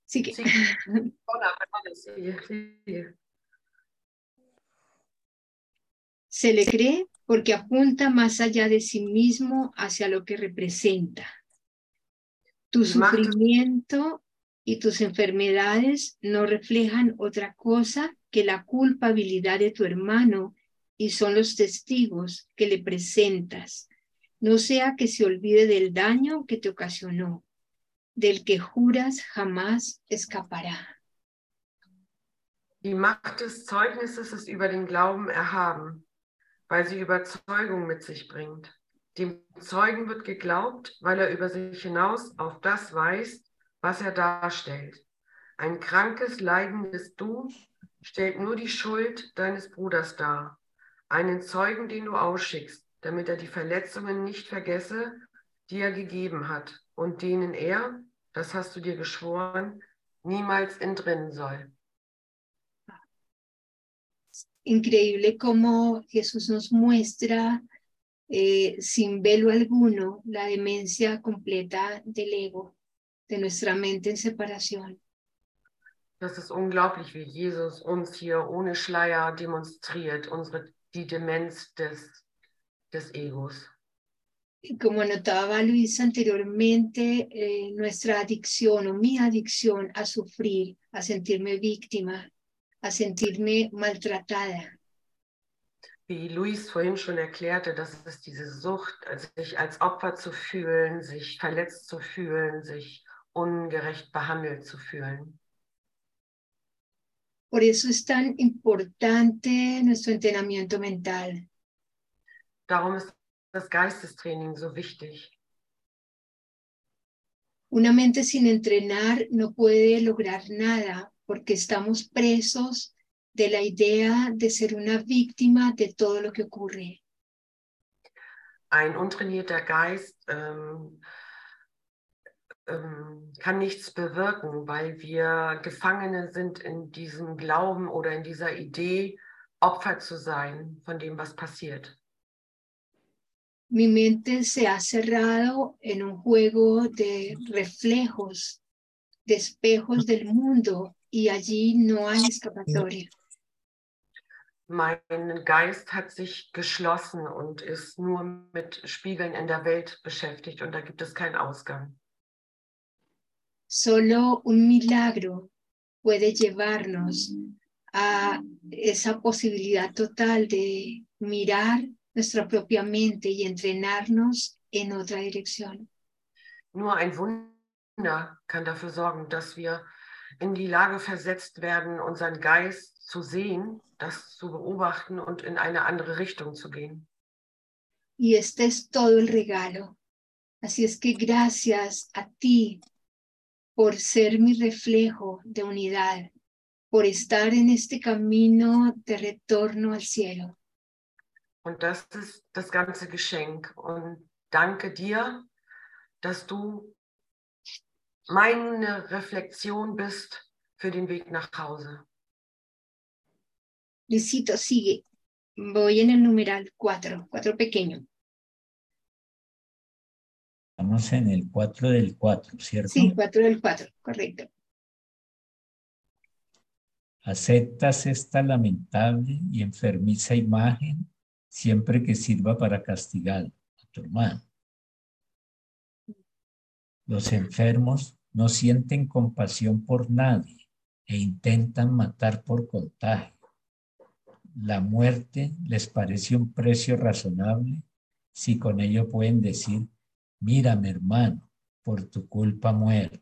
Sigue. Sí. Hola, perdón, sigue, sigue. Se le cree porque apunta más allá de sí mismo hacia lo que representa. Tu sufrimiento y tus enfermedades no reflejan otra cosa que la culpabilidad de tu hermano y son los testigos que le presentas, no sea que se olvide del daño que te ocasionó, del que juras jamás escapará. Die Macht des Zeugnisses ist über den Glauben erhaben, weil sie Überzeugung mit sich bringt. Dem Zeugen wird geglaubt, weil er über sich hinaus auf das weist, was er darstellt. Ein krankes, leidendes Du stellt nur die Schuld deines Bruders dar. Einen Zeugen, den du ausschickst, damit er die Verletzungen nicht vergesse, die er gegeben hat und denen er, das hast du dir geschworen, niemals entrinnen soll. Increíble cómo Jesús nos muestra eh, sin velo alguno la demencia completa del ego, de nuestra mente en separación. Das ist unglaublich, wie Jesus uns hier ohne Schleier demonstriert, unsere, die Demenz des, des Egos. Como notaba Luis anteriormente, eh, nuestra adicción o mi adicción a sufrir, a sentirme víctima, a sentirme maltratada. Wie Luis vorhin schon erklärte, das ist diese Sucht, sich als Opfer zu fühlen, sich verletzt zu fühlen, sich ungerecht behandelt zu fühlen. Por eso es tan importante nuestro entrenamiento mental. Darum ist das Geistestraining so wichtig. Una mente sin entrenar no puede lograr nada porque estamos presos de la idea de ser una víctima de todo lo que ocurre. Ein untrainierter Geist ähm, ähm, kann nichts bewirken, weil wir Gefangene sind in diesem Glauben oder in dieser Idee, Opfer zu sein von dem, was passiert. Mi mente se ha cerrado en un juego de reflejos, de espejos del mundo y allí no hay escapatoria. Mein Geist hat sich geschlossen und ist nur mit Spiegeln in der Welt beschäftigt und da gibt es keinen Ausgang. Solo un milagro puede llevarnos a esa posibilidad total de mirar nuestra propia mente y entrenarnos en otra dirección. Nur ein Wunder kann dafür sorgen, dass wir in die Lage versetzt werden, unseren Geist zu sehen, das zu beobachten und in eine andere Richtung zu gehen. Y este es todo el regalo. Así es que gracias a ti por ser mi reflejo de unidad, por estar en este camino de retorno al cielo. Und das ist das ganze Geschenk. Und danke dir, dass du meine Reflexion bist für den Weg nach Hause. Luisito, sigue. Voy en el numeral 4, 4 pequeño. Estamos en el 4 del 4, ¿cierto? Sí, 4 del 4, correcto. ¿Aceptas esta lamentable y enfermiza imagen siempre que sirva para castigar a tu hermano? Los enfermos no sienten compasión por nadie e intentan matar por contagio. La muerte les parece un precio razonable si con ello pueden decir, mírame hermano, por tu culpa muero.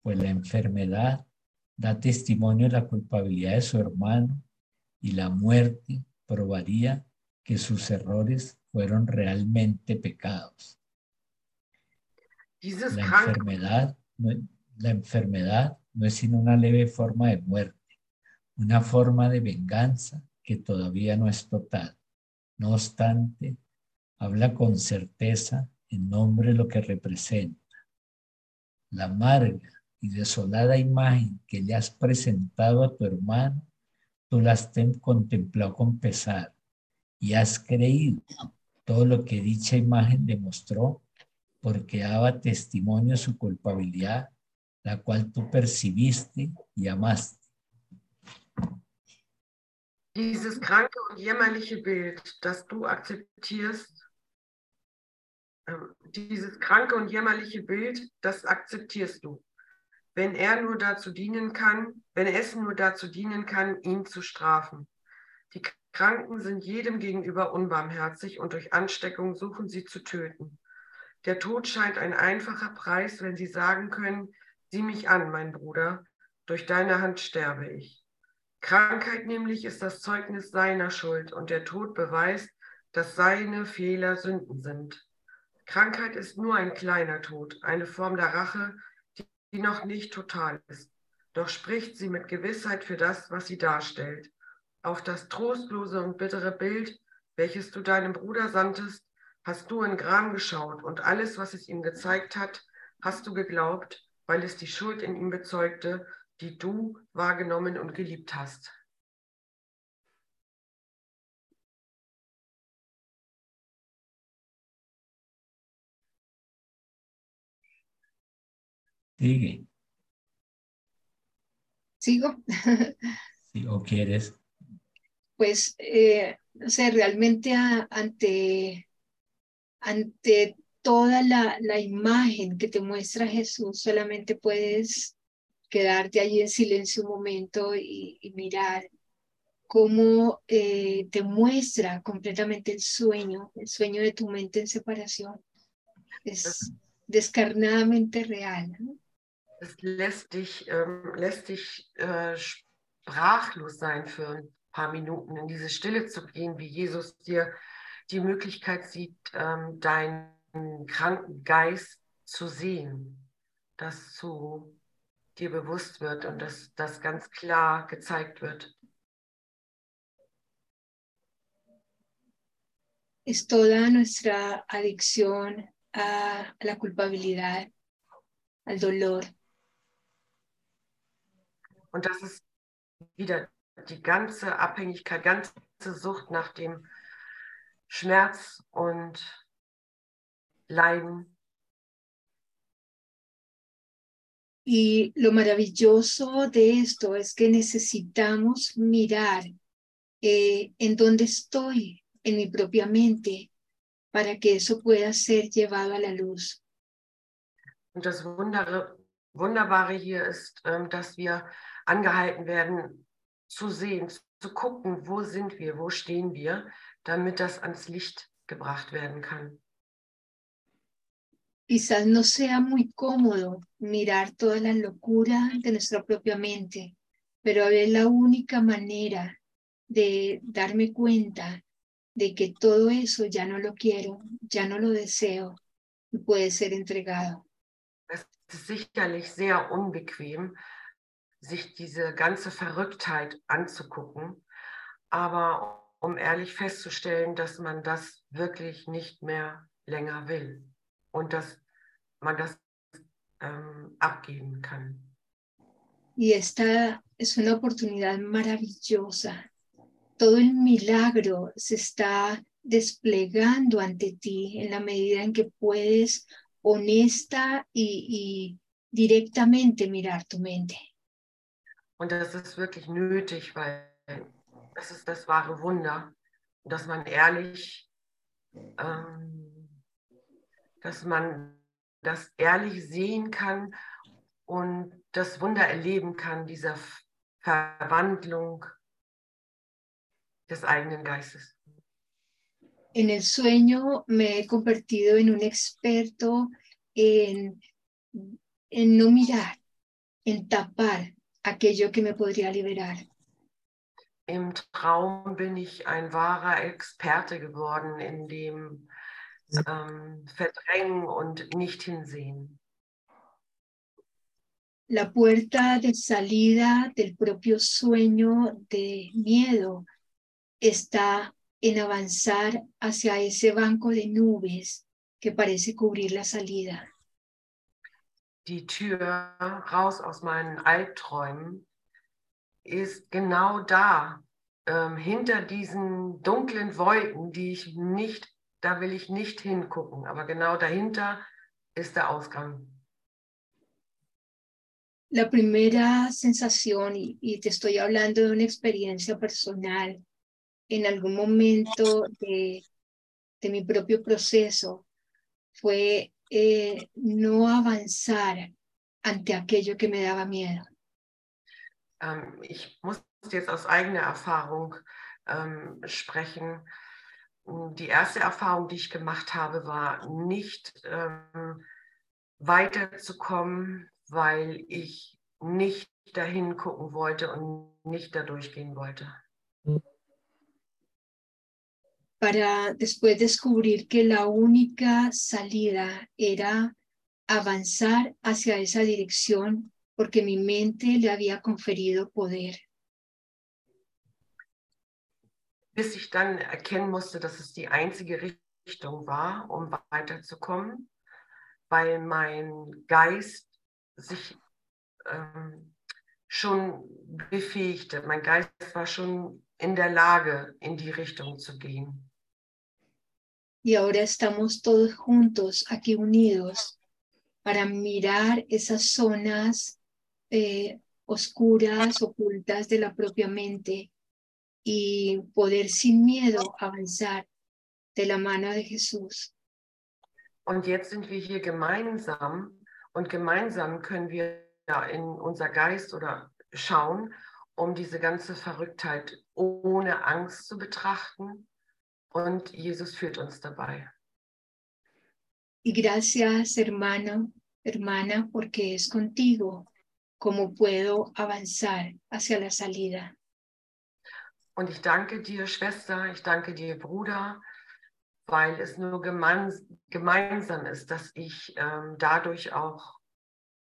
Pues la enfermedad da testimonio de la culpabilidad de su hermano y la muerte probaría que sus errores fueron realmente pecados. Dieses La kranke, enfermedad, no, la enfermedad no es sino una leve forma de muerte, una forma de venganza que todavía no es total. No obstante, habla con certeza en nombre de lo que representa. La amarga y desolada imagen que le has presentado a tu hermano, tú la has tem- contemplado con pesar y has creído todo lo que dicha imagen demostró porque daba testimonio de su culpabilidad, la cual tú percibiste y amaste. dieses kranke und jämmerliche Bild, das du akzeptierst, ähm, dieses kranke und jämmerliche Bild, das akzeptierst du. Wenn er nur dazu dienen kann, wenn es nur dazu dienen kann, ihn zu strafen. Die Kranken sind jedem gegenüber unbarmherzig und durch Ansteckung suchen sie zu töten. Der Tod scheint ein einfacher Preis, wenn sie sagen können, sieh mich an, mein Bruder, durch deine Hand sterbe ich. Krankheit nämlich ist das Zeugnis seiner Schuld und der Tod beweist, dass seine Fehler Sünden sind. Krankheit ist nur ein kleiner Tod, eine Form der Rache, die noch nicht total ist. Doch spricht sie mit Gewissheit für das, was sie darstellt. Auf das trostlose und bittere Bild, welches du deinem Bruder sandtest, hast du in Gram geschaut und alles, was es ihm gezeigt hat, hast du geglaubt, weil es die Schuld in ihm bezeugte, die du wahrgenommen und geliebt hast. Sigue. ¿Sigo? Si o quieres. Pues, eh, o sea, realmente a- ante, ante toda la, la imagen que te muestra Jesús, solamente puedes quedarte allí en silencio un momento y, y mirar cómo eh, te muestra completamente el sueño, el sueño de tu mente en separación. Es descarnadamente real. ¿no? Es lässt dich, ähm, lässt dich äh, sprachlos sein für ein paar Minuten, in diese Stille zu gehen, wie Jesus dir die Möglichkeit sieht, ähm, deinen kranken Geist zu sehen, dass zu dir bewusst wird und dass das ganz klar gezeigt wird. Es toda nuestra adicción a la culpabilidad, al dolor. Und das ist wieder die ganze Abhängigkeit, ganze Sucht nach dem Schmerz und Leiden. Y lo maravilloso de esto es que necesitamos mirar eh, en dónde estoy en mi propia mente para que eso pueda ser llevado a la luz. Und das Wundere, Wunderbare hier ist, ähm, dass wir angehalten werden, zu sehen, zu gucken, wo sind wir, wo stehen wir, damit das ans Licht gebracht werden kann. Quizás no sea muy cómodo mirar toda la locura de nuestra propia mente, pero es la única manera de darme cuenta de que todo eso ya no lo quiero, ya no lo deseo y puede ser entregado. Es ist sicherlich sehr unbequem, sich diese ganze Verrücktheit anzugucken, aber um ehrlich festzustellen, dass man das wirklich nicht mehr länger will und dass man das ähm, abgeben kann. Y esta es una oportunidad maravillosa. Todo el milagro se está desplegando ante ti en la medida en que puedes honesta y, y directamente mirar tu mente. Und das ist wirklich nötig, weil das ist das wahre Wunder, dass man ehrlich, ähm, dass man das ehrlich sehen kann und das Wunder erleben kann, dieser Verwandlung des eigenen Geistes. En el sueño me he convertido en un experto en, en no mirar, en tapar aquello que me podría liberar. Im Traum bin ich ein wahrer Experte geworden in dem ähm, Verdrängen und nicht hinsehen. La puerta de salida del propio sueño de miedo está en avanzar hacia ese banco de nubes que parece cubrir la salida. Die Tür raus aus meinen Albträumen ist genau da, ähm, hinter diesen dunklen Wolken, die ich nicht, da will ich nicht hingucken, aber genau dahinter ist der Ausgang. La primera sensación, y, y te estoy hablando de una experiencia personal, en algún momento de, de mi propio proceso, fue eh, no avanzar ante aquello que me daba miedo. Ähm, ich muss jetzt aus eigener Erfahrung ähm, sprechen. Die erste Erfahrung, die ich gemacht habe, war nicht ähm, weiterzukommen, weil ich nicht dahin gucken wollte und nicht da durchgehen wollte. Para después descubrir que la única salida era avanzar hacia esa dirección porque mi mente le había conferido poder. Bis ich dann erkennen musste, dass es die einzige Richtung war, um weiterzukommen, weil mein Geist sich ähm, schon befähigte. Mein Geist war schon in der Lage, in die Richtung zu gehen. Y ahora estamos todos juntos, aquí unidos, para mirar esas zonas eh, oscuras, ocultas de la propia mente y poder sin miedo avanzar de la mano de Jesús. Und jetzt sind wir hier gemeinsam und gemeinsam können wir in unser Geist oder schauen, um diese ganze Verrücktheit ohne Angst zu betrachten. Und Jesus führt uns dabei. Y gracias, hermano, hermana, porque es contigo como puedo avanzar hacia la salida. Und ich danke dir, Schwester, ich danke dir, Bruder, weil es nur gemeins gemeinsam ist, dass ich ähm, dadurch auch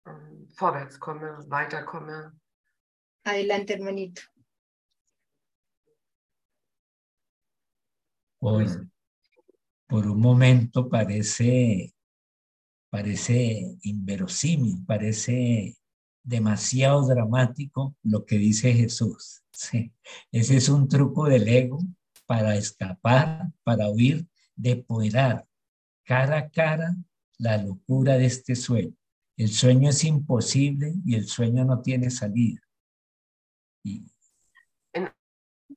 ähm, vorwärts komme, weiterkomme. Adelante, hermanito. Por, por un momento parece, parece inverosímil, parece demasiado dramático lo que dice Jesús. Ese es un truco del ego para escapar, para huir, depurar cara a cara la locura de este sueño. El sueño es imposible y el sueño no tiene salida. In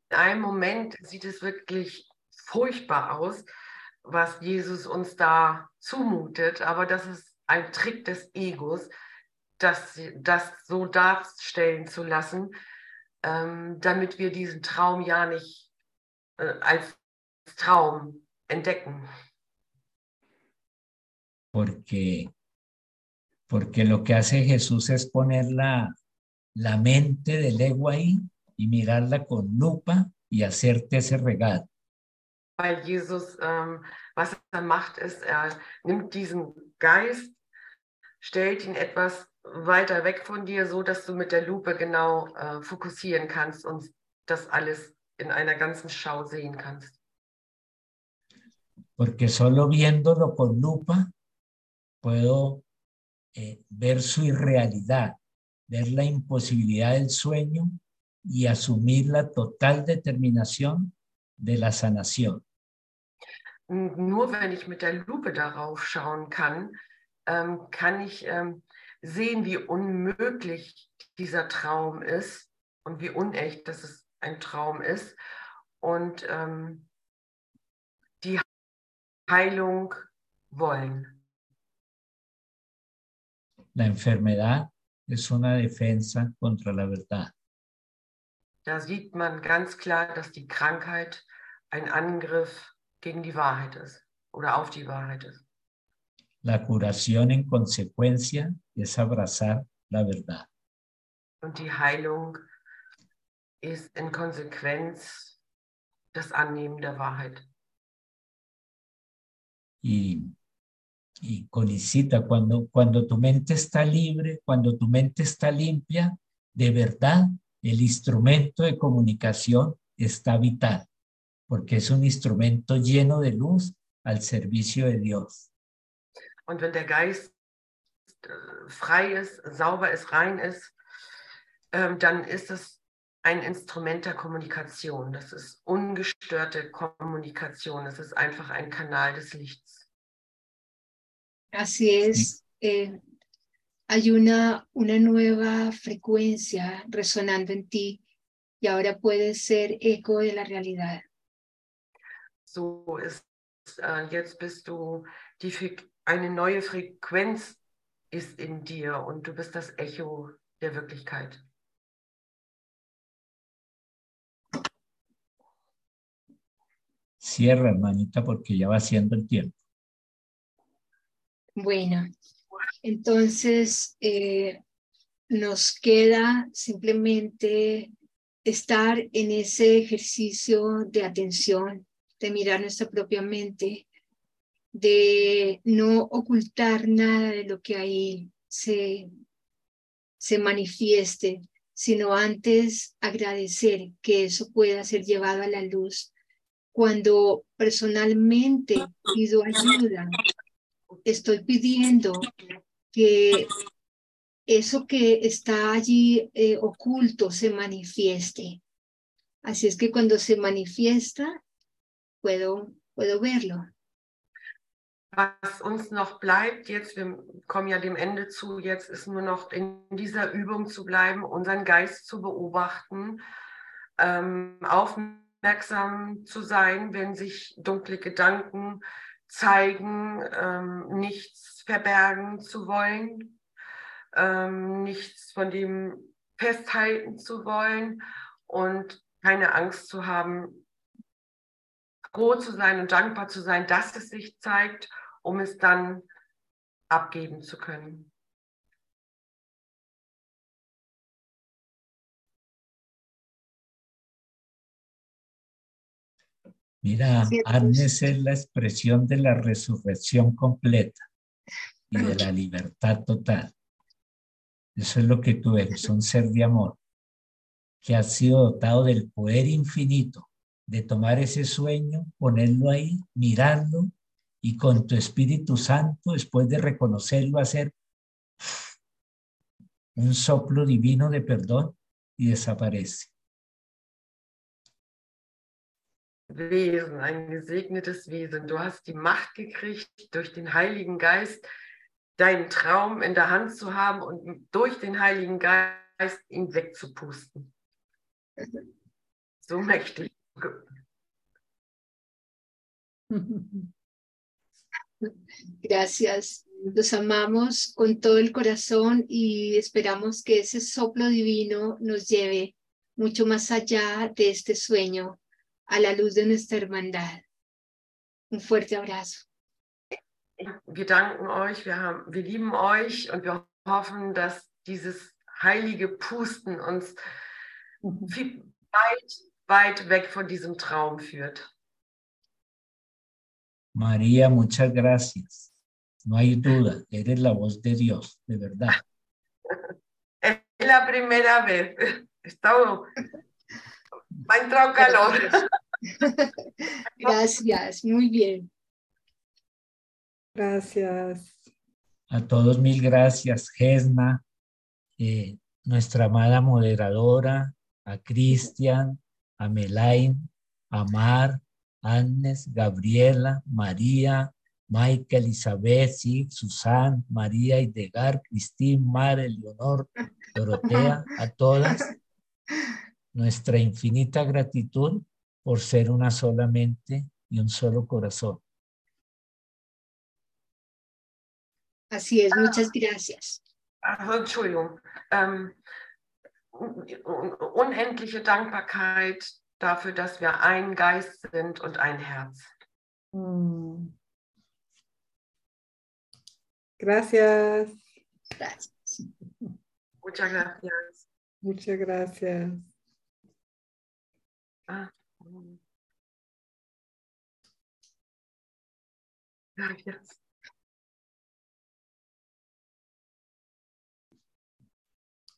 einem Moment sieht es wirklich furchtbar aus, was Jesus uns da zumutet, aber das ist ein Trick des Egos, das, das so darstellen zu lassen, ähm, damit wir diesen Traum ja nicht äh, als Traum entdecken. porque, porque lo que hace Jesús es poner la, la mente del ego ahí y mirarla con lupa y hacerte ese regalo. Weil Jesus, ähm, was er macht, ist, er nimmt diesen Geist, stellt ihn etwas weiter weg von dir, so dass du mit der Lupe genau äh, fokussieren kannst und das alles in einer ganzen Schau sehen kannst. Porque solo viéndolo con lupa puedo eh, ver su irrealidad, ver la imposibilidad del sueño y asumir la total determinación de la sanación. Nur wenn ich mit der Lupe darauf schauen kann, ähm, kann ich ähm, sehen, wie unmöglich dieser Traum ist und wie unecht, dass es ein Traum ist und ähm, die Heilung wollen. La enfermedad es una defensa contra la verdad. Da sieht man ganz klar, dass die Krankheit ein Angriff gegen die Wahrheit ist oder auf die Wahrheit ist. La curación en consecuencia es abrazar la verdad. Und die Heilung ist in Konsequenz das Annehmen der Wahrheit. Y, y Colicita, cuando, cuando tu mente está libre, cuando tu mente está limpia, de verdad el instrumento de comunicación está vital, porque es un instrumento lleno de luz al servicio de Dios. Und wenn der Geist äh, frei ist, sauber ist, rein ist, ähm, dann ist es ein Instrument der Kommunikation. Das ist ungestörte Kommunikation. Das ist einfach ein Kanal des Lichts. Así es, eh, hay una, una nueva frecuencia resonando en ti y ahora puedes ser eco de la realidad. So ist äh, jetzt bist du die, eine neue Frequenz ist in dir und du bist das Echo der Wirklichkeit. Cierra, hermanita, porque ya va siendo el tiempo. Bueno, entonces eh, nos queda simplemente estar en ese ejercicio de atención, de mirar nuestra propia mente, de no ocultar nada de lo que ahí se, se manifieste, sino antes agradecer que eso pueda ser llevado a la luz. Cuando personalmente pido ayuda, estoy pidiendo que eso que está allí eh, oculto se manifieste. Así es que cuando se manifiesta, puedo, puedo verlo. Was uns noch bleibt, jetzt, wir kommen ja dem Ende zu, jetzt ist nur noch in dieser Übung zu bleiben, unseren Geist zu beobachten, ähm, aufmerksam zu sein, wenn sich dunkle Gedanken zeigen, ähm, nichts verbergen zu wollen, ähm, nichts von dem festhalten zu wollen und keine Angst zu haben, froh zu sein und dankbar zu sein, dass es sich zeigt, um es dann abgeben zu können. Mira, Agnes es la expresión de la resurrección completa y de la libertad total. Eso es lo que tú eres, un ser de amor que ha sido dotado del poder infinito de tomar ese sueño, ponerlo ahí, mirarlo y con tu Espíritu Santo, después de reconocerlo, hacer un soplo divino de perdón y desaparece. Wesen, ein gesegnetes Wesen. Du hast die Macht gekriegt, durch den Heiligen Geist deinen Traum in der Hand zu haben und durch den Heiligen Geist ihn wegzupusten. So mächtig. Gracias. Los amamos con todo el corazón y esperamos que ese soplo divino nos lleve mucho más allá de este sueño, a la luz de nuestra hermandad. Un fuerte abrazo. Wir danken euch, wir, haben, wir lieben euch und wir hoffen, dass dieses heilige Pusten uns viel, weit, weit weg von diesem Traum führt. María, muchas gracias. No hay duda, eres la voz de Dios, de verdad. Es la primera vez. Estamos, ha entrado calor. Gracias, muy bien. Gracias. A todos mil gracias, Gesna, eh, nuestra amada moderadora, a Cristian, a Melain, a Mar, Agnes, Gabriela, María, Michael, Isabel, Sig, Susan, María, Idegar, Cristín, Mar, Leonor, Dorotea, a todas, nuestra infinita gratitud por ser una sola mente y un solo corazón. Así es, muchas gracias. Entschuldigung. Ähm, unendliche Dankbarkeit dafür, dass wir ein Geist sind und ein Herz. Mm. Gracias. Gracias. Muchas gracias. Muchas gracias. Ah. Tá Ai,